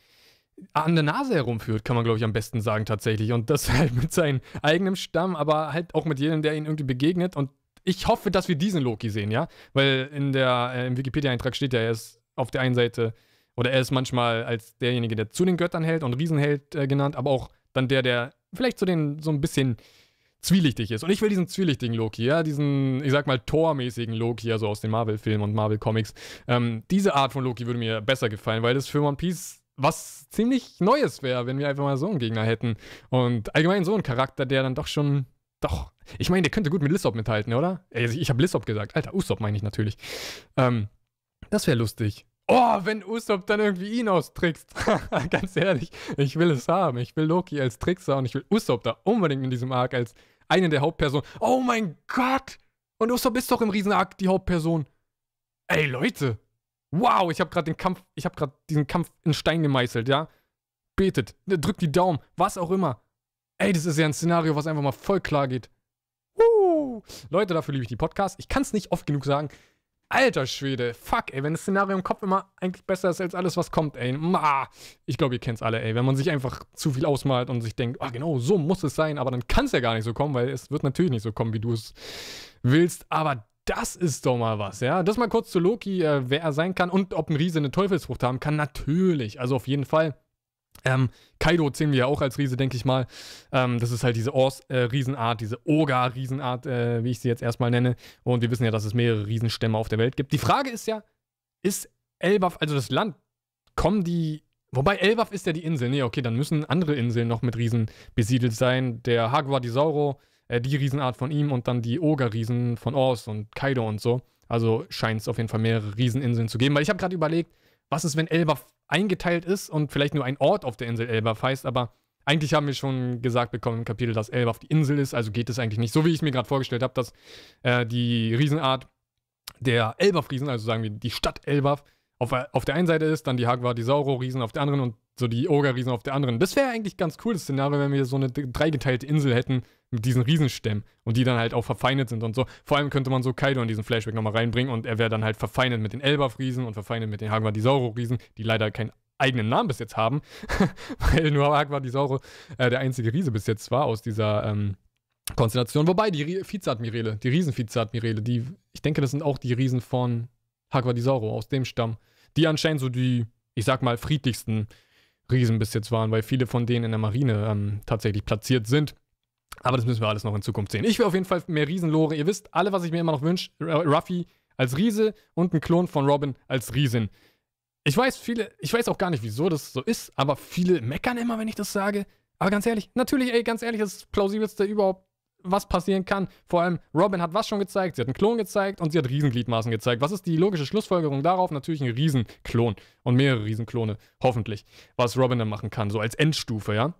Speaker 1: an der Nase herumführt, kann man, glaube ich, am besten sagen tatsächlich. Und das halt mit seinem eigenen Stamm, aber halt auch mit jedem, der ihn irgendwie begegnet. Und ich hoffe, dass wir diesen Loki sehen, ja? Weil in der, äh, im Wikipedia-Eintrag steht ja, er ist auf der einen Seite, oder er ist manchmal als derjenige, der zu den Göttern hält und Riesenheld äh, genannt, aber auch dann der, der vielleicht so, den, so ein bisschen zwielichtig ist. Und ich will diesen zwielichtigen Loki, ja, diesen, ich sag mal, Thor-mäßigen Loki, also aus den Marvel-Filmen und Marvel-Comics. Ähm, diese Art von Loki würde mir besser gefallen, weil das für One Piece was ziemlich Neues wäre, wenn wir einfach mal so einen Gegner hätten. Und allgemein so einen Charakter, der dann doch schon. Doch. Ich meine, der könnte gut mit Lissop mithalten, oder? Ich habe Lissop gesagt. Alter, Usopp meine ich natürlich. Ähm, das wäre lustig. Oh, wenn Usopp dann irgendwie ihn austrickst. Ganz ehrlich, ich will es haben. Ich will Loki als Trickser und ich will Usopp da unbedingt in diesem Arc als eine der Hauptpersonen. Oh mein Gott! Und Usopp ist doch im Riesenarc die Hauptperson. Ey, Leute, Wow, ich habe gerade den Kampf, ich habe gerade diesen Kampf in Stein gemeißelt, ja? Betet, drückt die Daumen, was auch immer. Ey, das ist ja ein Szenario, was einfach mal voll klar geht. Uh, Leute, dafür liebe ich die Podcasts. Ich kann es nicht oft genug sagen. Alter Schwede, fuck, ey, wenn das Szenario im Kopf immer eigentlich besser ist als alles, was kommt, ey. Ma, ich glaube, ihr kennt es alle, ey. Wenn man sich einfach zu viel ausmalt und sich denkt, ah, genau, so muss es sein, aber dann kann es ja gar nicht so kommen, weil es wird natürlich nicht so kommen, wie du es willst. Aber das ist doch mal was, ja. Das mal kurz zu Loki, äh, wer er sein kann und ob ein Riese eine Teufelsfrucht haben kann. Natürlich, also auf jeden Fall. Ähm, Kaido zählen wir ja auch als Riese, denke ich mal. Ähm, das ist halt diese Ors-Riesenart, äh, diese Oga-Riesenart, äh, wie ich sie jetzt erstmal nenne. Und wir wissen ja, dass es mehrere Riesenstämme auf der Welt gibt. Die Frage ist ja, ist Elbaf, also das Land, kommen die. Wobei Elbaf ist ja die Insel. Nee, okay, dann müssen andere Inseln noch mit Riesen besiedelt sein. Der Hagwa di Sauro äh, die Riesenart von ihm und dann die Oger-Riesen von Ors und Kaido und so. Also scheint es auf jeden Fall mehrere Rieseninseln zu geben. Weil ich habe gerade überlegt, was ist, wenn Elbaf eingeteilt ist und vielleicht nur ein Ort auf der Insel Elbaf heißt, aber eigentlich haben wir schon gesagt bekommen im Kapitel, dass Elbaf die Insel ist, also geht es eigentlich nicht so, wie ich mir gerade vorgestellt habe, dass äh, die Riesenart der Elbaf-Riesen, also sagen wir die Stadt Elbaf, auf, auf der einen Seite ist, dann die Hagwa, die Sauro-Riesen auf der anderen und so die Oger-Riesen auf der anderen. Das wäre eigentlich ganz cool, das Szenario, wenn wir so eine dreigeteilte Insel hätten mit diesen Riesenstämmen und die dann halt auch verfeindet sind und so. Vor allem könnte man so Kaido in diesen Flashback nochmal reinbringen und er wäre dann halt verfeindet mit den Elbaf-Riesen und verfeindet mit den Hagwa, die leider keinen eigenen Namen bis jetzt haben, weil nur Hagwa, die Sauro äh, der einzige Riese bis jetzt war aus dieser ähm, Konstellation. Wobei die Vizeadmirale, die Riesen-Vizeadmirale, die, ich denke, das sind auch die Riesen von Hagwa, die Sauro aus dem Stamm die anscheinend so die, ich sag mal, friedlichsten Riesen bis jetzt waren, weil viele von denen in der Marine ähm, tatsächlich platziert sind. Aber das müssen wir alles noch in Zukunft sehen. Ich will auf jeden Fall mehr Riesenlore. Ihr wisst, alle, was ich mir immer noch wünsche, Ruffy als Riese und ein Klon von Robin als Riesin. Ich weiß, viele, ich weiß auch gar nicht, wieso das so ist, aber viele meckern immer, wenn ich das sage. Aber ganz ehrlich, natürlich, ey, ganz ehrlich, das plausibelste überhaupt, was passieren kann. Vor allem, Robin hat was schon gezeigt? Sie hat einen Klon gezeigt und sie hat Riesengliedmaßen gezeigt. Was ist die logische Schlussfolgerung darauf? Natürlich ein Riesenklon und mehrere Riesenklone, hoffentlich, was Robin dann machen kann, so als Endstufe, ja.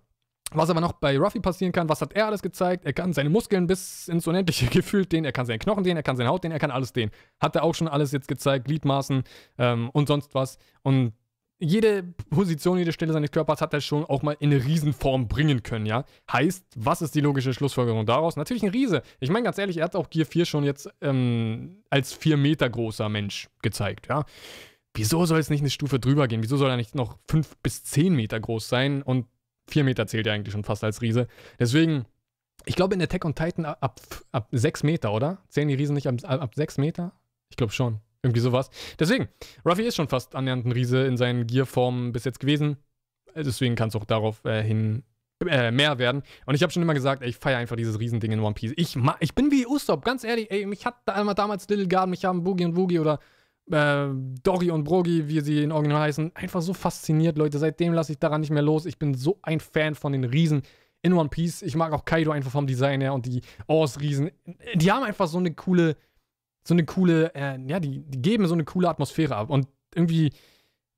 Speaker 1: Was aber noch bei Ruffy passieren kann, was hat er alles gezeigt? Er kann seine Muskeln bis ins Unendliche gefühlt dehnen, er kann seine Knochen dehnen, er kann seine Haut dehnen, er kann alles dehnen. Hat er auch schon alles jetzt gezeigt, Gliedmaßen ähm, und sonst was. Und jede Position, jede Stelle seines Körpers hat er schon auch mal in eine Riesenform bringen können, ja. Heißt, was ist die logische Schlussfolgerung daraus? Natürlich ein Riese. Ich meine ganz ehrlich, er hat auch Gear 4 schon jetzt ähm, als 4 Meter großer Mensch gezeigt, ja. Wieso soll es nicht eine Stufe drüber gehen? Wieso soll er nicht noch 5 bis 10 Meter groß sein und 4 Meter zählt er eigentlich schon fast als Riese. Deswegen, ich glaube in Attack on Titan ab, ab 6 Meter, oder? Zählen die Riesen nicht ab, ab 6 Meter? Ich glaube schon. Irgendwie sowas. Deswegen, Ruffy ist schon fast annähernd ein Riese in seinen Gearformen bis jetzt gewesen. Deswegen kann es auch darauf äh, hin äh, mehr werden. Und ich habe schon immer gesagt, ey, ich feiere einfach dieses Riesending in One Piece. Ich, ich bin wie Usopp, ganz ehrlich, ey, mich hat da damals Little Garden, mich haben Boogie und Woogie oder äh, Dori und Brogi, wie sie in Original heißen, einfach so fasziniert, Leute. Seitdem lasse ich daran nicht mehr los. Ich bin so ein Fan von den Riesen in One Piece. Ich mag auch Kaido einfach vom Design her und die Ors-Riesen. Die haben einfach so eine coole, so eine coole, äh, ja, die, die geben so eine coole Atmosphäre ab. Und irgendwie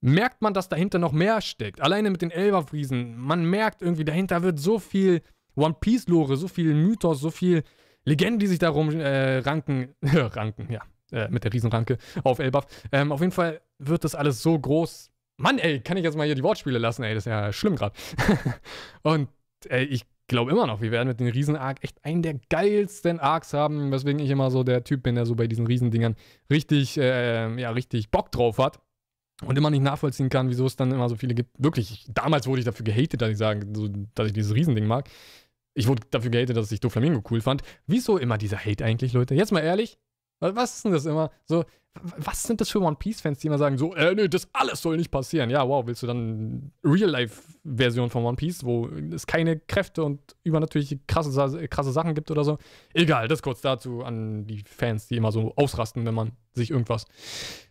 Speaker 1: merkt man, dass dahinter noch mehr steckt. Alleine mit den Elberfriesen. Man merkt irgendwie, dahinter wird so viel One Piece-Lore, so viel Mythos, so viel Legenden, die sich darum äh, ranken. ranken, ja äh, mit der Riesenranke auf Elbaf. Ähm, auf jeden Fall wird das alles so groß. Mann, ey, kann ich jetzt mal hier die Wortspiele lassen, ey, das ist ja schlimm gerade. und ey, ich glaube immer noch, wir werden mit den Riesen-Arc echt einen der geilsten Arcs haben, weswegen ich immer so der Typ bin, der so bei diesen Riesendingern richtig, äh, ja, richtig Bock drauf hat. Und immer nicht nachvollziehen kann, wieso es dann immer so viele gibt. Wirklich, damals wurde ich dafür gehatet, dass ich sage, so, dass ich dieses Riesending mag. Ich wurde dafür gehatet, dass ich Doflamingo cool fand. Wieso immer dieser Hate eigentlich, Leute? Jetzt mal ehrlich, was ist denn das immer? So, was sind das für One Piece-Fans, die immer sagen, so, äh, nee, das alles soll nicht passieren. Ja, wow, willst du dann Real-Life-Version von One Piece, wo es keine Kräfte und übernatürliche krasse, krasse Sachen gibt oder so? Egal, das kurz dazu an die Fans, die immer so ausrasten, wenn man sich irgendwas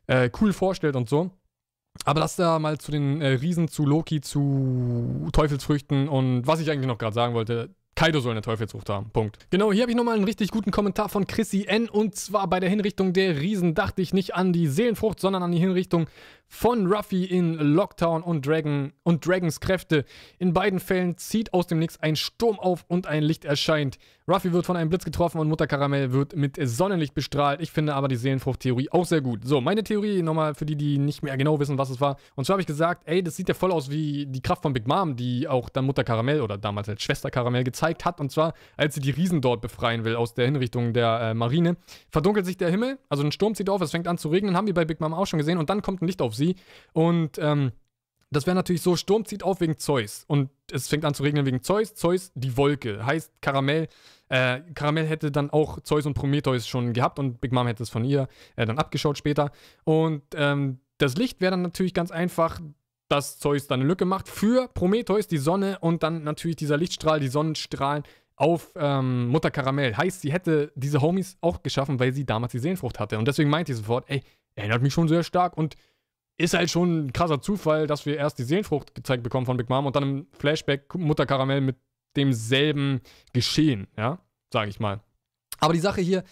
Speaker 1: äh, cool vorstellt und so. Aber lass da mal zu den äh, Riesen, zu Loki, zu Teufelsfrüchten und was ich eigentlich noch gerade sagen wollte, Kaido soll eine Teufelsfrucht haben. Punkt. Genau, hier habe ich nochmal einen richtig guten Kommentar von Chrissy N. Und zwar bei der Hinrichtung der Riesen dachte ich nicht an die Seelenfrucht, sondern an die Hinrichtung von Ruffy in Lockdown und Dragon und Dragons Kräfte. In beiden Fällen zieht aus dem Nix ein Sturm auf und ein Licht erscheint. Ruffy wird von einem Blitz getroffen und Mutter Karamell wird mit Sonnenlicht bestrahlt. Ich finde aber die Seelenfrucht-Theorie auch sehr gut. So, meine Theorie nochmal für die, die nicht mehr genau wissen, was es war. Und zwar habe ich gesagt, ey, das sieht ja voll aus wie die Kraft von Big Mom, die auch dann Mutter Karamell oder damals als Schwester Karamell gezeigt hat. Und zwar, als sie die Riesen dort befreien will aus der Hinrichtung der äh, Marine, verdunkelt sich der Himmel, also ein Sturm zieht auf, es fängt an zu regnen, haben wir bei Big Mom auch schon gesehen. Und dann kommt ein Licht auf sie. Und ähm, das wäre natürlich so, Sturm zieht auf wegen Zeus. Und es fängt an zu regnen wegen Zeus. Zeus, die Wolke. Heißt, Karamell, äh, Karamell hätte dann auch Zeus und Prometheus schon gehabt und Big Mom hätte es von ihr äh, dann abgeschaut später. Und ähm, das Licht wäre dann natürlich ganz einfach, dass Zeus dann eine Lücke macht für Prometheus, die Sonne und dann natürlich dieser Lichtstrahl, die Sonnenstrahlen auf ähm, Mutter Karamell. Heißt, sie hätte diese Homies auch geschaffen, weil sie damals die Seelenfrucht hatte. Und deswegen meint sie sofort, ey, erinnert mich schon sehr stark und ist halt schon ein krasser Zufall, dass wir erst die Seelenfrucht gezeigt bekommen von Big Mom und dann im Flashback Mutter Karamell mit demselben Geschehen, ja, sage ich mal. Aber die Sache hier,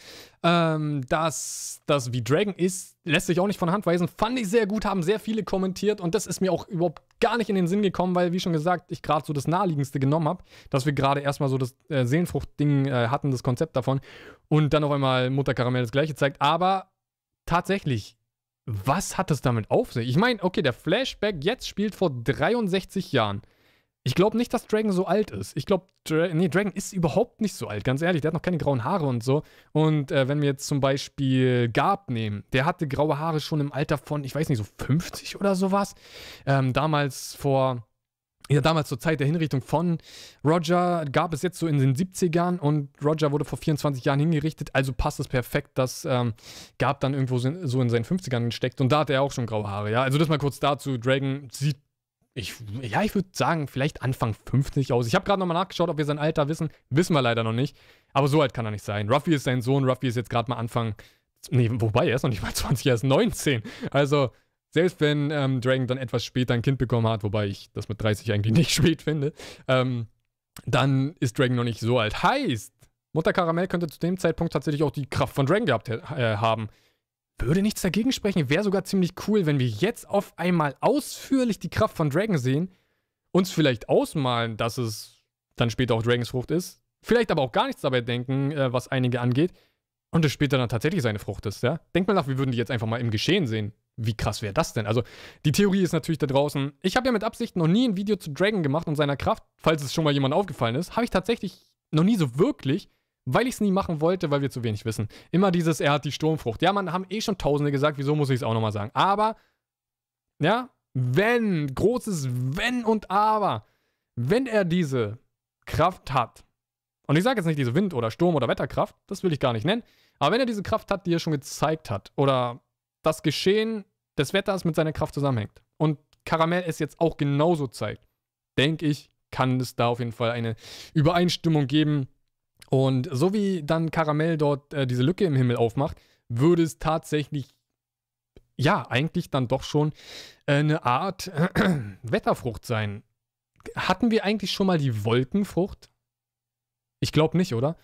Speaker 1: ähm, dass das wie Dragon ist, lässt sich auch nicht von Hand weisen. Fand ich sehr gut, haben sehr viele kommentiert und das ist mir auch überhaupt gar nicht in den Sinn gekommen, weil, wie schon gesagt, ich gerade so das Naheliegendste genommen habe, dass wir gerade erstmal so das äh, Seelenfrucht-Ding äh, hatten, das Konzept davon und dann auf einmal Mutter Karamell das gleiche zeigt. Aber tatsächlich, was hat es damit auf sich? Ich meine, okay, der Flashback jetzt spielt vor 63 Jahren. Ich glaube nicht, dass Dragon so alt ist. Ich glaube, Dra nee, Dragon ist überhaupt nicht so alt, ganz ehrlich. Der hat noch keine grauen Haare und so. Und äh, wenn wir jetzt zum Beispiel Garb nehmen, der hatte graue Haare schon im Alter von, ich weiß nicht, so 50 oder sowas. Ähm, damals vor ja, damals zur Zeit der Hinrichtung von Roger gab es jetzt so in den 70ern und Roger wurde vor 24 Jahren hingerichtet, also passt es perfekt, dass ähm, Gab dann irgendwo so in seinen 50ern gesteckt und da hat er auch schon graue Haare, ja. Also das mal kurz dazu, Dragon sieht, ich, ja, ich würde sagen, vielleicht Anfang 50 aus. Ich habe gerade nochmal nachgeschaut, ob wir sein Alter wissen, wissen wir leider noch nicht, aber so alt kann er nicht sein. Ruffy ist sein Sohn, Ruffy ist jetzt gerade mal Anfang, nee, wobei, er ist noch nicht mal 20, er ist 19, also selbst wenn ähm, Dragon dann etwas später ein Kind bekommen hat, wobei ich das mit 30 eigentlich nicht spät finde, ähm, dann ist Dragon noch nicht so alt. Heißt, Mutter Karamell könnte zu dem Zeitpunkt tatsächlich auch die Kraft von Dragon gehabt äh, haben. Würde nichts dagegen sprechen. Wäre sogar ziemlich cool, wenn wir jetzt auf einmal ausführlich die Kraft von Dragon sehen, uns vielleicht ausmalen, dass es dann später auch Dragons Frucht ist, vielleicht aber auch gar nichts dabei denken, äh, was einige angeht, und es später dann tatsächlich seine Frucht ist, ja? Denk mal nach, wir würden die jetzt einfach mal im Geschehen sehen. Wie krass wäre das denn? Also, die Theorie ist natürlich da draußen. Ich habe ja mit Absicht noch nie ein Video zu Dragon gemacht und seiner Kraft, falls es schon mal jemand aufgefallen ist. Habe ich tatsächlich noch nie so wirklich, weil ich es nie machen wollte, weil wir zu wenig wissen. Immer dieses, er hat die Sturmfrucht. Ja, man, haben eh schon Tausende gesagt, wieso muss ich es auch nochmal sagen? Aber, ja, wenn, großes Wenn und Aber, wenn er diese Kraft hat, und ich sage jetzt nicht diese Wind- oder Sturm- oder Wetterkraft, das will ich gar nicht nennen, aber wenn er diese Kraft hat, die er schon gezeigt hat, oder das Geschehen des Wetters mit seiner Kraft zusammenhängt, und Karamell es jetzt auch genauso zeigt, denke ich, kann es da auf jeden Fall eine Übereinstimmung geben. Und so wie dann Karamell dort äh, diese Lücke im Himmel aufmacht, würde es tatsächlich, ja, eigentlich dann doch schon äh, eine Art äh, Wetterfrucht sein. Hatten wir eigentlich schon mal die Wolkenfrucht? Ich glaube nicht, oder?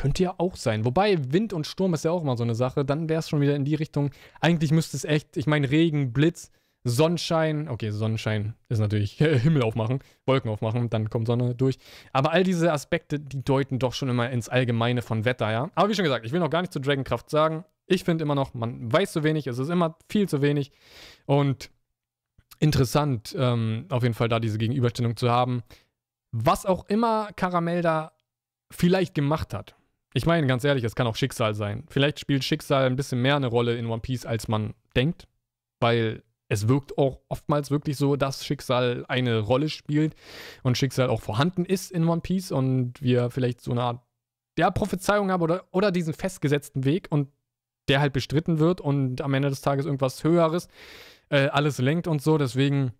Speaker 1: Könnte ja auch sein. Wobei Wind und Sturm ist ja auch mal so eine Sache. Dann wäre es schon wieder in die Richtung. Eigentlich müsste es echt, ich meine, Regen, Blitz, Sonnenschein. Okay, Sonnenschein ist natürlich Himmel aufmachen, Wolken aufmachen, dann kommt Sonne durch. Aber all diese Aspekte, die deuten doch schon immer ins Allgemeine von Wetter, ja. Aber wie schon gesagt, ich will noch gar nicht zu Dragonkraft sagen. Ich finde immer noch, man weiß zu wenig, es ist immer viel zu wenig. Und interessant, ähm, auf jeden Fall da diese Gegenüberstellung zu haben. Was auch immer Karamell da vielleicht gemacht hat. Ich meine, ganz ehrlich, es kann auch Schicksal sein. Vielleicht spielt Schicksal ein bisschen mehr eine Rolle in One Piece, als man denkt, weil es wirkt auch oftmals wirklich so, dass Schicksal eine Rolle spielt und Schicksal auch vorhanden ist in One Piece und wir vielleicht so eine Art ja, Prophezeiung haben oder, oder diesen festgesetzten Weg und der halt bestritten wird und am Ende des Tages irgendwas Höheres äh, alles lenkt und so. Deswegen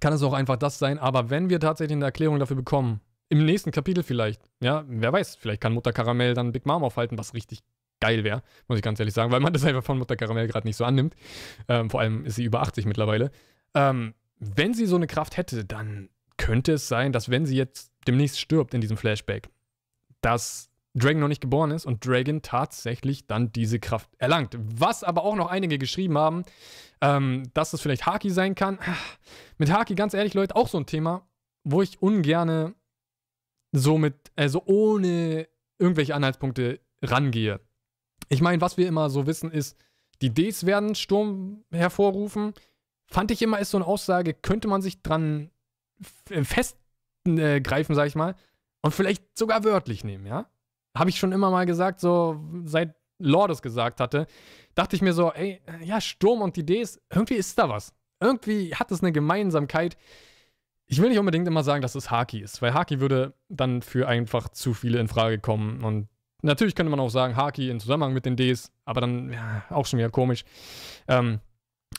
Speaker 1: kann es auch einfach das sein. Aber wenn wir tatsächlich eine Erklärung dafür bekommen, im nächsten Kapitel vielleicht. Ja, wer weiß, vielleicht kann Mutter Karamell dann Big Mom aufhalten, was richtig geil wäre, muss ich ganz ehrlich sagen, weil man das einfach von Mutter Karamell gerade nicht so annimmt. Ähm, vor allem ist sie über 80 mittlerweile. Ähm, wenn sie so eine Kraft hätte, dann könnte es sein, dass wenn sie jetzt demnächst stirbt in diesem Flashback, dass Dragon noch nicht geboren ist und Dragon tatsächlich dann diese Kraft erlangt. Was aber auch noch einige geschrieben haben, ähm, dass es vielleicht Haki sein kann. Mit Haki, ganz ehrlich, Leute, auch so ein Thema, wo ich ungerne so mit, also ohne irgendwelche Anhaltspunkte rangehe. Ich meine, was wir immer so wissen, ist, die Ds werden Sturm hervorrufen. Fand ich immer, ist so eine Aussage, könnte man sich dran festgreifen, äh, sag ich mal, und vielleicht sogar wörtlich nehmen, ja? Habe ich schon immer mal gesagt, so seit Lord es gesagt hatte, dachte ich mir so, ey, ja, Sturm und die Ds, irgendwie ist da was. Irgendwie hat es eine Gemeinsamkeit, ich will nicht unbedingt immer sagen, dass es Haki ist, weil Haki würde dann für einfach zu viele in Frage kommen. Und natürlich könnte man auch sagen, Haki in Zusammenhang mit den Ds, aber dann ja, auch schon wieder komisch. Ähm,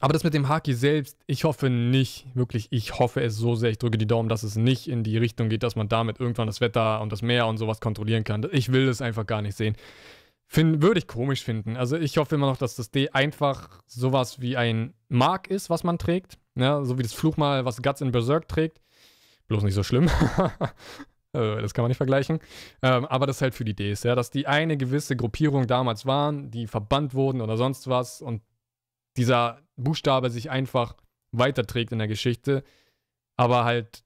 Speaker 1: aber das mit dem Haki selbst, ich hoffe nicht, wirklich, ich hoffe es so sehr, ich drücke die Daumen, dass es nicht in die Richtung geht, dass man damit irgendwann das Wetter und das Meer und sowas kontrollieren kann. Ich will es einfach gar nicht sehen. Find, würde ich komisch finden. Also ich hoffe immer noch, dass das D einfach sowas wie ein Mark ist, was man trägt. Ja, so wie das Fluchmal, was Guts in Berserk trägt. Bloß nicht so schlimm. Äh, das kann man nicht vergleichen. Ähm, aber das halt für die Ds, ja, dass die eine gewisse Gruppierung damals waren, die verbannt wurden oder sonst was und dieser Buchstabe sich einfach weiterträgt in der Geschichte, aber halt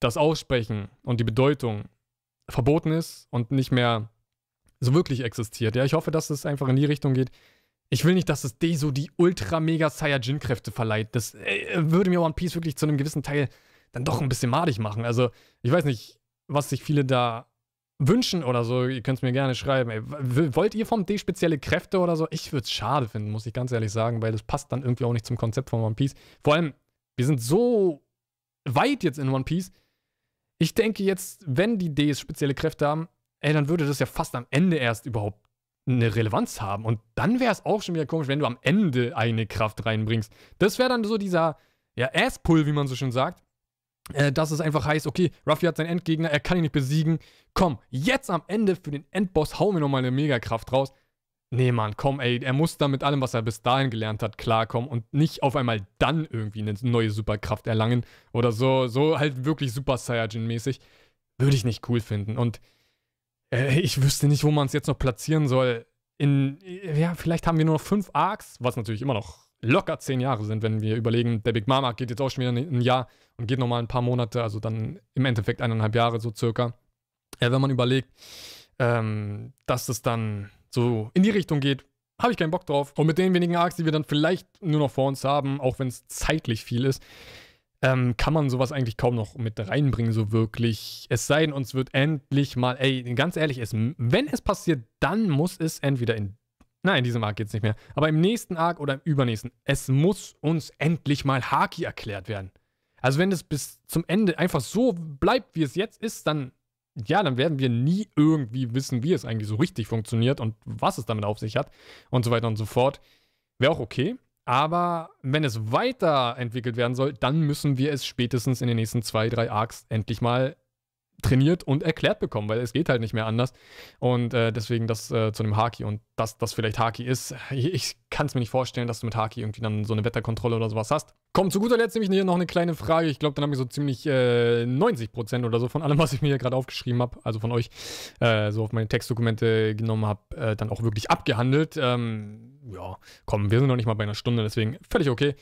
Speaker 1: das Aussprechen und die Bedeutung verboten ist und nicht mehr so wirklich existiert. Ja, ich hoffe, dass es einfach in die Richtung geht. Ich will nicht, dass es D so die ultra-mega Saiyajin-Kräfte verleiht. Das äh, würde mir One Piece wirklich zu einem gewissen Teil dann doch ein bisschen madig machen. Also, ich weiß nicht, was sich viele da wünschen oder so. Ihr könnt es mir gerne schreiben. Ey, wollt ihr vom D spezielle Kräfte oder so? Ich würde es schade finden, muss ich ganz ehrlich sagen, weil das passt dann irgendwie auch nicht zum Konzept von One Piece. Vor allem, wir sind so weit jetzt in One Piece. Ich denke jetzt, wenn die Ds spezielle Kräfte haben, ey, dann würde das ja fast am Ende erst überhaupt eine Relevanz haben. Und dann wäre es auch schon wieder komisch, wenn du am Ende eine Kraft reinbringst. Das wäre dann so dieser, ja, Ass-Pull, wie man so schön sagt. Äh, dass es einfach heißt, okay, Ruffy hat seinen Endgegner, er kann ihn nicht besiegen. Komm, jetzt am Ende für den Endboss hauen wir nochmal eine Megakraft raus. Nee, Mann, komm, ey, er muss da mit allem, was er bis dahin gelernt hat, klarkommen und nicht auf einmal dann irgendwie eine neue Superkraft erlangen oder so, so halt wirklich Super Saiyajin-mäßig. Würde ich nicht cool finden. Und Äh, ich wüsste nicht, wo man es jetzt noch platzieren soll. In, ja, vielleicht haben wir nur noch fünf Arcs, was natürlich immer noch locker zehn Jahre sind, wenn wir überlegen, der Big Mama geht jetzt auch schon wieder ein Jahr und geht nochmal ein paar Monate, also dann im Endeffekt eineinhalb Jahre so circa. Ja, wenn man überlegt, ähm, dass es dann so in die Richtung geht, habe ich keinen Bock drauf. Und mit den wenigen Arcs, die wir dann vielleicht nur noch vor uns haben, auch wenn es zeitlich viel ist, ähm, kann man sowas eigentlich kaum noch mit reinbringen, so wirklich. Es sei denn, uns wird endlich mal, ey, ganz ehrlich, es, wenn es passiert, dann muss es entweder in, nein, in diesem Arc geht es nicht mehr, aber im nächsten Arc oder im übernächsten, es muss uns endlich mal Haki erklärt werden. Also wenn es bis zum Ende einfach so bleibt, wie es jetzt ist, dann, ja, dann werden wir nie irgendwie wissen, wie es eigentlich so richtig funktioniert und was es damit auf sich hat und so weiter und so fort. Wäre auch okay. Aber wenn es weiterentwickelt werden soll, dann müssen wir es spätestens in den nächsten zwei, drei Arcs endlich mal trainiert und erklärt bekommen, weil es geht halt nicht mehr anders. Und äh, deswegen das äh, zu einem Haki und dass das vielleicht Haki ist. Ich kann es mir nicht vorstellen, dass du mit Haki irgendwie dann so eine Wetterkontrolle oder sowas hast. Kommt zu guter Letzt nämlich hier noch eine kleine Frage. Ich glaube, dann habe ich so ziemlich äh, 90% oder so von allem, was ich mir hier gerade aufgeschrieben habe, also von euch, äh, so auf meine Textdokumente genommen habe, äh, dann auch wirklich abgehandelt. Ähm, ja, komm, wir sind noch nicht mal bei einer Stunde, deswegen völlig okay.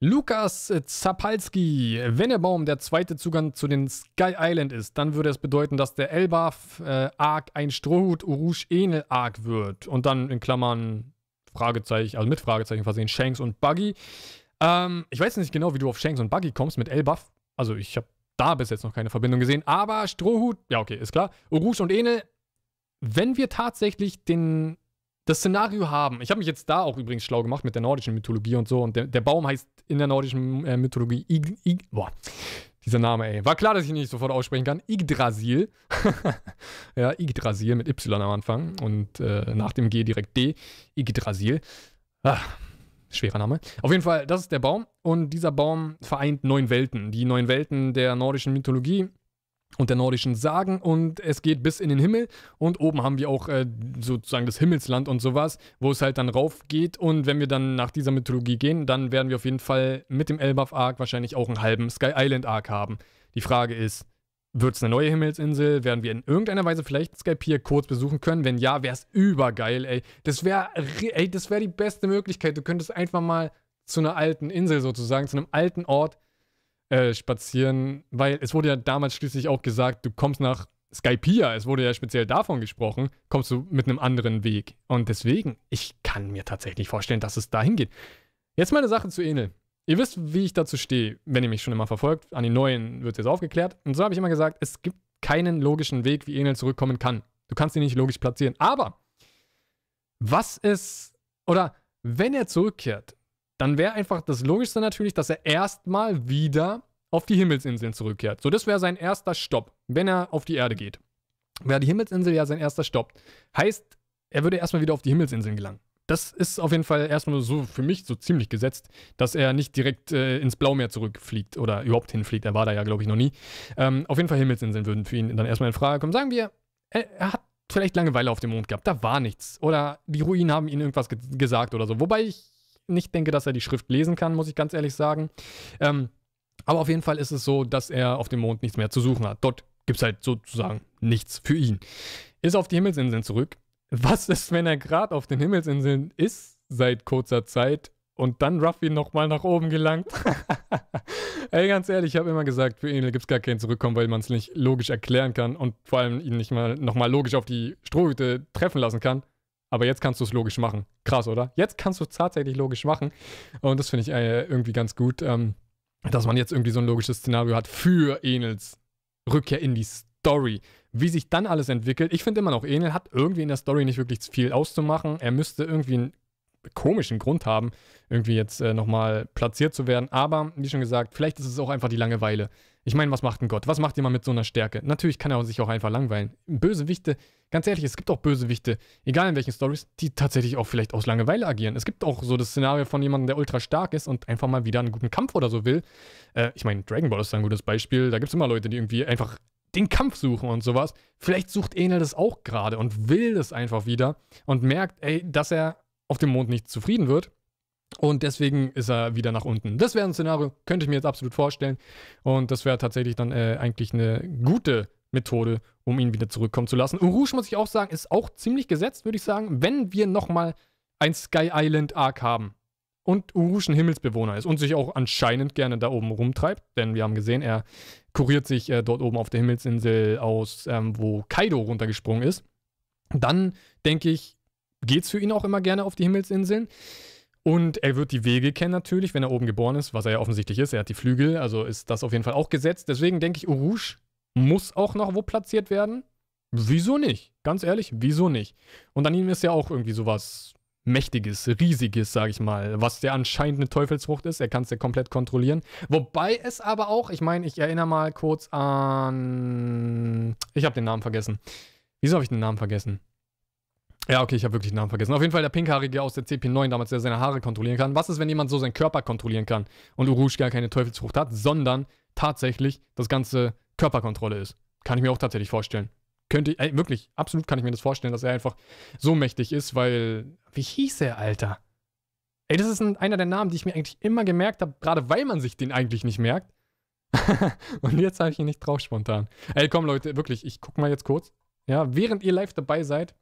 Speaker 1: Lukas Zapalski. Wenn der Baum der zweite Zugang zu den Sky Island ist, dann würde es bedeuten, dass der Elbaf äh, ein Strohhut Urush Enel Arc wird. Und dann in Klammern Fragezeichen, also mit Fragezeichen versehen, Shanks und Buggy. Ähm, ich weiß nicht genau, wie du auf Shanks und Buggy kommst mit Elbaf. Also ich habe da bis jetzt noch keine Verbindung gesehen. Aber Strohhut, ja okay, ist klar. Urush und Enel, wenn wir tatsächlich den das Szenario haben. Ich habe mich jetzt da auch übrigens schlau gemacht mit der nordischen Mythologie und so. Und der, der Baum heißt in der nordischen äh, Mythologie Ig, Ig, boah, dieser Name, ey. War klar, dass ich ihn nicht sofort aussprechen kann. Yggdrasil. ja, Yggdrasil mit Y am Anfang und äh, nach dem G direkt D. Yggdrasil. Ah, schwerer Name. Auf jeden Fall, das ist der Baum. Und dieser Baum vereint neun Welten. Die neun Welten der nordischen Mythologie und der nordischen Sagen und es geht bis in den Himmel und oben haben wir auch äh, sozusagen das Himmelsland und sowas, wo es halt dann rauf geht und wenn wir dann nach dieser Mythologie gehen, dann werden wir auf jeden Fall mit dem Elbaf Arc wahrscheinlich auch einen halben Sky Island Arc haben. Die Frage ist, wird es eine neue Himmelsinsel? Werden wir in irgendeiner Weise vielleicht Sky Pier kurz besuchen können? Wenn ja, wäre es übergeil, ey. Das wäre, ey, das wäre die beste Möglichkeit. Du könntest einfach mal zu einer alten Insel sozusagen, zu einem alten Ort äh, spazieren, weil es wurde ja damals schließlich auch gesagt, du kommst nach Skypia, es wurde ja speziell davon gesprochen, kommst du mit einem anderen Weg. Und deswegen, ich kann mir tatsächlich vorstellen, dass es dahin geht. Jetzt mal eine Sache zu Enel. Ihr wisst, wie ich dazu stehe, wenn ihr mich schon immer verfolgt. An die neuen wird jetzt aufgeklärt. Und so habe ich immer gesagt, es gibt keinen logischen Weg, wie Enel zurückkommen kann. Du kannst ihn nicht logisch platzieren. Aber was ist, oder wenn er zurückkehrt, dann wäre einfach das Logischste natürlich, dass er erstmal wieder auf die Himmelsinseln zurückkehrt. So, das wäre sein erster Stopp, wenn er auf die Erde geht. Wäre die Himmelsinsel ja sein erster Stopp. Heißt, er würde erstmal wieder auf die Himmelsinseln gelangen. Das ist auf jeden Fall erstmal so für mich so ziemlich gesetzt, dass er nicht direkt äh, ins Blaumeer zurückfliegt oder überhaupt hinfliegt. Er war da ja, glaube ich, noch nie. Ähm, auf jeden Fall Himmelsinseln würden für ihn dann erstmal in Frage kommen. Sagen wir, er, er, hat vielleicht Langeweile auf dem Mond gehabt. Da war nichts. Oder die Ruinen haben ihm irgendwas ge gesagt oder so. Wobei ich nicht denke, dass er die Schrift lesen kann, muss ich ganz ehrlich sagen. Ähm, aber auf jeden Fall ist es so, dass er auf dem Mond nichts mehr zu suchen hat. Dort gibt es halt sozusagen nichts für ihn. Ist auf die Himmelsinseln zurück. Was ist, wenn er gerade auf den Himmelsinseln ist, seit kurzer Zeit, und dann Ruffy nochmal nach oben gelangt? Ey, ganz ehrlich, ich habe immer gesagt, für ihn gibt es gar kein Zurückkommen, weil man es nicht logisch erklären kann und vor allem ihn nicht mal nochmal logisch auf die Strohhüte treffen lassen kann. Aber jetzt kannst du es logisch machen. Krass, oder? Jetzt kannst du es tatsächlich logisch machen. Und das finde ich äh, irgendwie ganz gut, ähm, dass man jetzt irgendwie so ein logisches Szenario hat für Enels Rückkehr in die Story. Wie sich dann alles entwickelt. Ich finde immer noch, Enel hat irgendwie in der Story nicht wirklich viel auszumachen. Er müsste irgendwie einen komischen Grund haben, irgendwie jetzt äh, nochmal platziert zu werden. Aber, wie schon gesagt, vielleicht ist es auch einfach die Langeweile. Ich meine, was macht ein Gott? Was macht jemand mit so einer Stärke? Natürlich kann er sich auch einfach langweilen. Bösewichte, ganz ehrlich, es gibt auch Bösewichte, egal in welchen Stories, die tatsächlich auch vielleicht aus Langeweile agieren. Es gibt auch so das Szenario von jemandem, der ultra stark ist und einfach mal wieder einen guten Kampf oder so will. Äh, ich meine, Dragon Ball ist ein gutes Beispiel. Da gibt es immer Leute, die irgendwie einfach den Kampf suchen und sowas. Vielleicht sucht Enel das auch gerade und will das einfach wieder und merkt, ey, dass er auf dem Mond nicht zufrieden wird und deswegen ist er wieder nach unten. Das wäre ein Szenario, könnte ich mir jetzt absolut vorstellen. Und das wäre tatsächlich dann äh, eigentlich eine gute Methode, um ihn wieder zurückkommen zu lassen. Urush, muss ich auch sagen, ist auch ziemlich gesetzt, würde ich sagen, wenn wir nochmal ein Sky Island Arc haben und Urush ein Himmelsbewohner ist und sich auch anscheinend gerne da oben rumtreibt, denn wir haben gesehen, er kuriert sich äh, dort oben auf der Himmelsinsel aus, ähm, wo Kaido runtergesprungen ist. Dann denke ich, geht es für ihn auch immer gerne auf die Himmelsinseln. Und er wird die Wege kennen natürlich, wenn er oben geboren ist, was er ja offensichtlich ist. Er hat die Flügel, also ist das auf jeden Fall auch gesetzt. Deswegen denke ich, Urush muss auch noch wo platziert werden. Wieso nicht? Ganz ehrlich, wieso nicht? Und an ihm ist ja auch irgendwie sowas Mächtiges, Riesiges, sag ich mal, was ja anscheinend eine Teufelsfrucht ist. Er kann es ja komplett kontrollieren. Wobei es aber auch, ich meine, ich erinnere mal kurz an. Ich habe den Namen vergessen. Wieso habe ich den Namen vergessen? Ja, okay, ich habe wirklich den Namen vergessen. Auf jeden Fall der Pinkhaarige aus der CP9 damals, der seine Haare kontrollieren kann. Was ist, wenn jemand so seinen Körper kontrollieren kann und Urush gar keine Teufelsfrucht hat, sondern tatsächlich das ganze Körperkontrolle ist? Kann ich mir auch tatsächlich vorstellen. Könnte ich, ey, wirklich, absolut kann ich mir das vorstellen, dass er einfach so mächtig ist, weil. Wie hieß er, Alter? Ey, das ist ein, einer der Namen, die ich mir eigentlich immer gemerkt habe, gerade weil man sich den eigentlich nicht merkt. und jetzt habe ich ihn nicht drauf spontan. Ey, komm, Leute, wirklich, ich guck mal jetzt kurz. Ja, während ihr live dabei seid,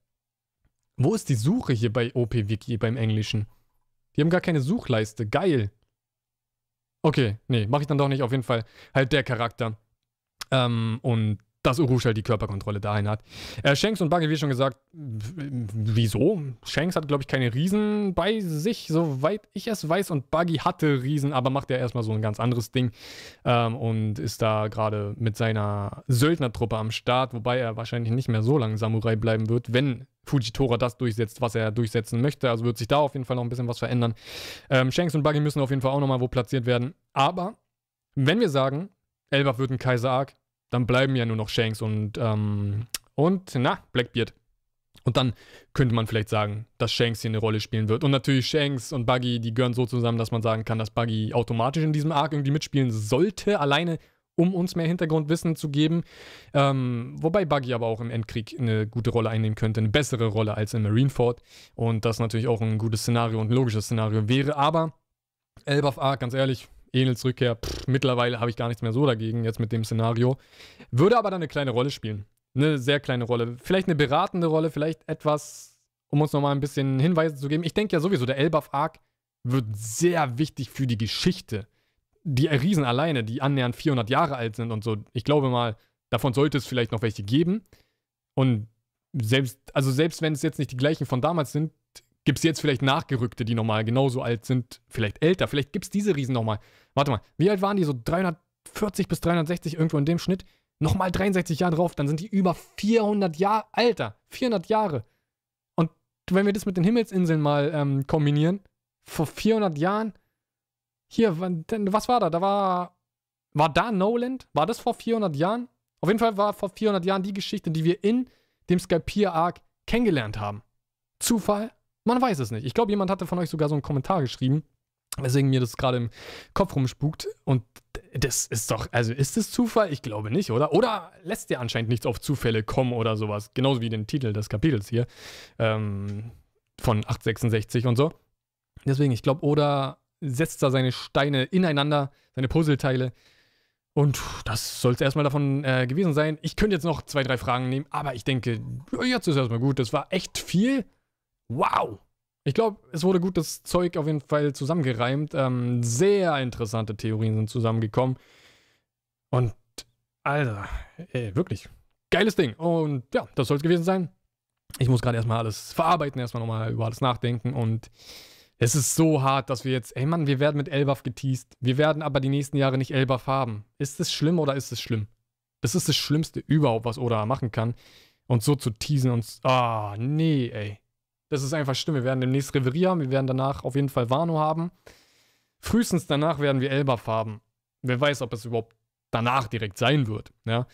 Speaker 1: wo ist die Suche hier bei OPWiki beim Englischen? Die haben gar keine Suchleiste. Geil. Okay, nee, mach ich dann doch nicht. Auf jeden Fall halt der Charakter. Ähm, und dass Urush halt die Körperkontrolle dahin hat. Äh, Shanks und Buggy, wie schon gesagt, wieso? Shanks hat, glaube ich, keine Riesen bei sich, soweit ich es weiß. Und Buggy hatte Riesen, aber macht ja erstmal so ein ganz anderes Ding. Ähm, und ist da gerade mit seiner Söldnertruppe am Start, wobei er wahrscheinlich nicht mehr so lange Samurai bleiben wird, wenn Fujitora das durchsetzt, was er durchsetzen möchte. Also wird sich da auf jeden Fall noch ein bisschen was verändern. Ähm, Shanks und Buggy müssen auf jeden Fall auch nochmal wo platziert werden. Aber wenn wir sagen, Elbaf wird ein Kaiser-Arc, dann bleiben ja nur noch Shanks und, ähm, und, na, Blackbeard. Und dann könnte man vielleicht sagen, dass Shanks hier eine Rolle spielen wird. Und natürlich Shanks und Buggy, die gehören so zusammen, dass man sagen kann, dass Buggy automatisch in diesem Arc irgendwie mitspielen sollte, alleine um uns mehr Hintergrundwissen zu geben. Ähm, wobei Buggy aber auch im Endkrieg eine gute Rolle einnehmen könnte, eine bessere Rolle als in Marineford. Und das natürlich auch ein gutes Szenario und ein logisches Szenario wäre. Aber Elbaf Arc, ganz ehrlich, Enels Rückkehr, pff, mittlerweile habe ich gar nichts mehr so dagegen, jetzt mit dem Szenario. Würde aber dann eine kleine Rolle spielen. Eine sehr kleine Rolle. Vielleicht eine beratende Rolle, vielleicht etwas, um uns nochmal ein bisschen Hinweise zu geben. Ich denke ja sowieso, der Elbaf-Arc wird sehr wichtig für die Geschichte. Die Riesen alleine, die annähernd 400 Jahre alt sind und so, ich glaube mal, davon sollte es vielleicht noch welche geben. Und selbst, also selbst wenn es jetzt nicht die gleichen von damals sind, Gibt es jetzt vielleicht Nachgerückte, die nochmal genauso alt sind, vielleicht älter, vielleicht gibt es diese Riesen nochmal. Warte mal, wie alt waren die? So 340 bis 360 irgendwo in dem Schnitt? Nochmal 63 Jahre drauf, dann sind die über 400 Jahre alter. 400 Jahre. Und wenn wir das mit den Himmelsinseln mal ähm, kombinieren, vor 400 Jahren, hier, was war da? Da war, war da Noland? War das vor 400 Jahren? Auf jeden Fall war vor 400 Jahren die Geschichte, die wir in dem Skypiea-Arc kennengelernt haben. Zufall? Man weiß es nicht. Ich glaube, jemand hatte von euch sogar so einen Kommentar geschrieben, weswegen mir das gerade im Kopf rumspukt. Und das ist doch, also ist es Zufall? Ich glaube nicht, oder? Oder lässt dir anscheinend nichts auf Zufälle kommen oder sowas. Genauso wie den Titel des Kapitels hier ähm, von 866 und so. Deswegen, ich glaube, Oda setzt da seine Steine ineinander, seine Puzzleteile. Und das soll es erstmal davon äh, gewesen sein. Ich könnte jetzt noch zwei, drei Fragen nehmen, aber ich denke, jetzt ist erstmal gut. Das war echt viel. Wow! Ich glaube, es wurde gut das Zeug auf jeden Fall zusammengereimt. Ähm, sehr interessante Theorien sind zusammengekommen. Und, Alter, ey, wirklich. Geiles Ding. Und ja, das soll es gewesen sein. Ich muss gerade erstmal alles verarbeiten, erstmal nochmal über alles nachdenken. Und es ist so hart, dass wir jetzt, ey Mann, wir werden mit Elbaf geteased. Wir werden aber die nächsten Jahre nicht Elbaf haben. Ist es schlimm oder ist es schlimm? Das ist das Schlimmste überhaupt, was Oda machen kann. Und so zu teasen und, ah, oh, nee, ey. Das ist einfach schlimm. Wir werden demnächst Reverie haben. Wir werden danach auf jeden Fall Wano haben. Frühestens danach werden wir Elbaf haben. Wer weiß, ob es überhaupt danach direkt sein wird. Ja?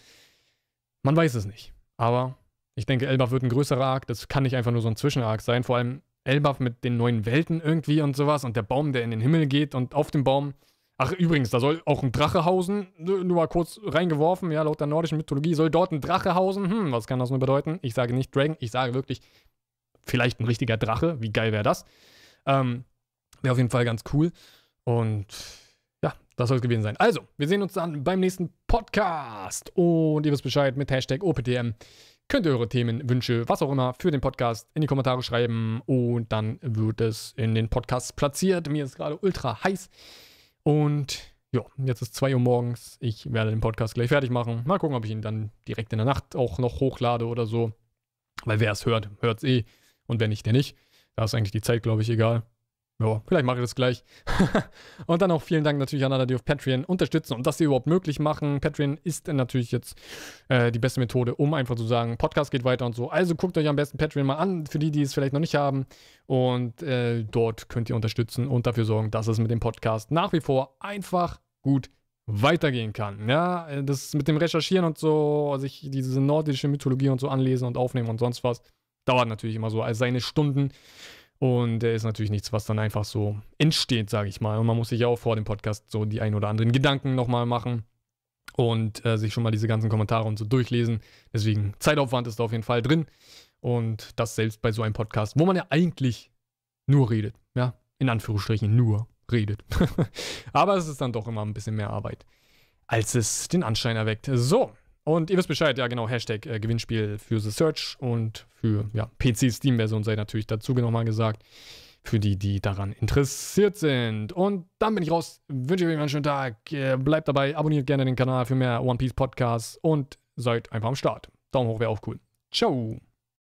Speaker 1: Man weiß es nicht. Aber ich denke, Elbaf wird ein größerer Arc. Das kann nicht einfach nur so ein Zwischenarc sein. Vor allem Elbaf mit den neuen Welten irgendwie und sowas. Und der Baum, der in den Himmel geht und auf dem Baum. Ach, übrigens, da soll auch ein Drache hausen. Nur mal kurz reingeworfen, ja, laut der nordischen Mythologie soll dort ein Drache hausen. Hm, was kann das nur bedeuten? Ich sage nicht Dragon, ich sage wirklich vielleicht ein richtiger Drache. Wie geil wäre das? Ähm, wäre auf jeden Fall ganz cool. Und ja, das soll es gewesen sein. Also, wir sehen uns dann beim nächsten Podcast. Und ihr wisst Bescheid mit Hashtag OPTM. Könnt ihr eure Themen, Wünsche, was auch immer für den Podcast in die Kommentare schreiben. Und dann wird es in den Podcast platziert. Mir ist gerade ultra heiß. Und ja, jetzt ist 2 Uhr morgens. Ich werde den Podcast gleich fertig machen. Mal gucken, ob ich ihn dann direkt in der Nacht auch noch hochlade oder so. Weil wer es hört, hört es eh. Und wenn nicht, der nicht. Da ist eigentlich die Zeit, glaube ich, egal. Ja, vielleicht mache ich das gleich. und dann auch vielen Dank natürlich an alle, die auf Patreon unterstützen und das hier überhaupt möglich machen. Patreon ist natürlich jetzt äh, die beste Methode, um einfach zu sagen, Podcast geht weiter und so. Also guckt euch am besten Patreon mal an, für die, die es vielleicht noch nicht haben. Und äh, dort könnt ihr unterstützen und dafür sorgen, dass es mit dem Podcast nach wie vor einfach gut weitergehen kann. Ja, äh, das mit dem Recherchieren und so, sich diese nordische Mythologie und so anlesen und aufnehmen und sonst was, dauert natürlich immer so also seine Stunden. Und der ist natürlich nichts, was dann einfach so entsteht, sage ich mal. Und man muss sich ja auch vor dem Podcast so die ein oder anderen Gedanken nochmal machen und äh, sich schon mal diese ganzen Kommentare und so durchlesen. Deswegen Zeitaufwand ist da auf jeden Fall drin. Und das selbst bei so einem Podcast, wo man ja eigentlich nur redet. Ja, in Anführungsstrichen nur redet. Aber es ist dann doch immer ein bisschen mehr Arbeit, als es den Anschein erweckt. So, und ihr wisst Bescheid, ja genau, Hashtag äh, Gewinnspiel für The Search und für ja, PC-Steam-Version sei natürlich dazu nochmal gesagt. Für die, die daran interessiert sind. Und dann bin ich raus. Wünsche euch einen schönen Tag. Äh, bleibt dabei, abonniert gerne den Kanal für mehr One Piece Podcasts und seid einfach am Start. Daumen hoch wäre auch cool. Ciao.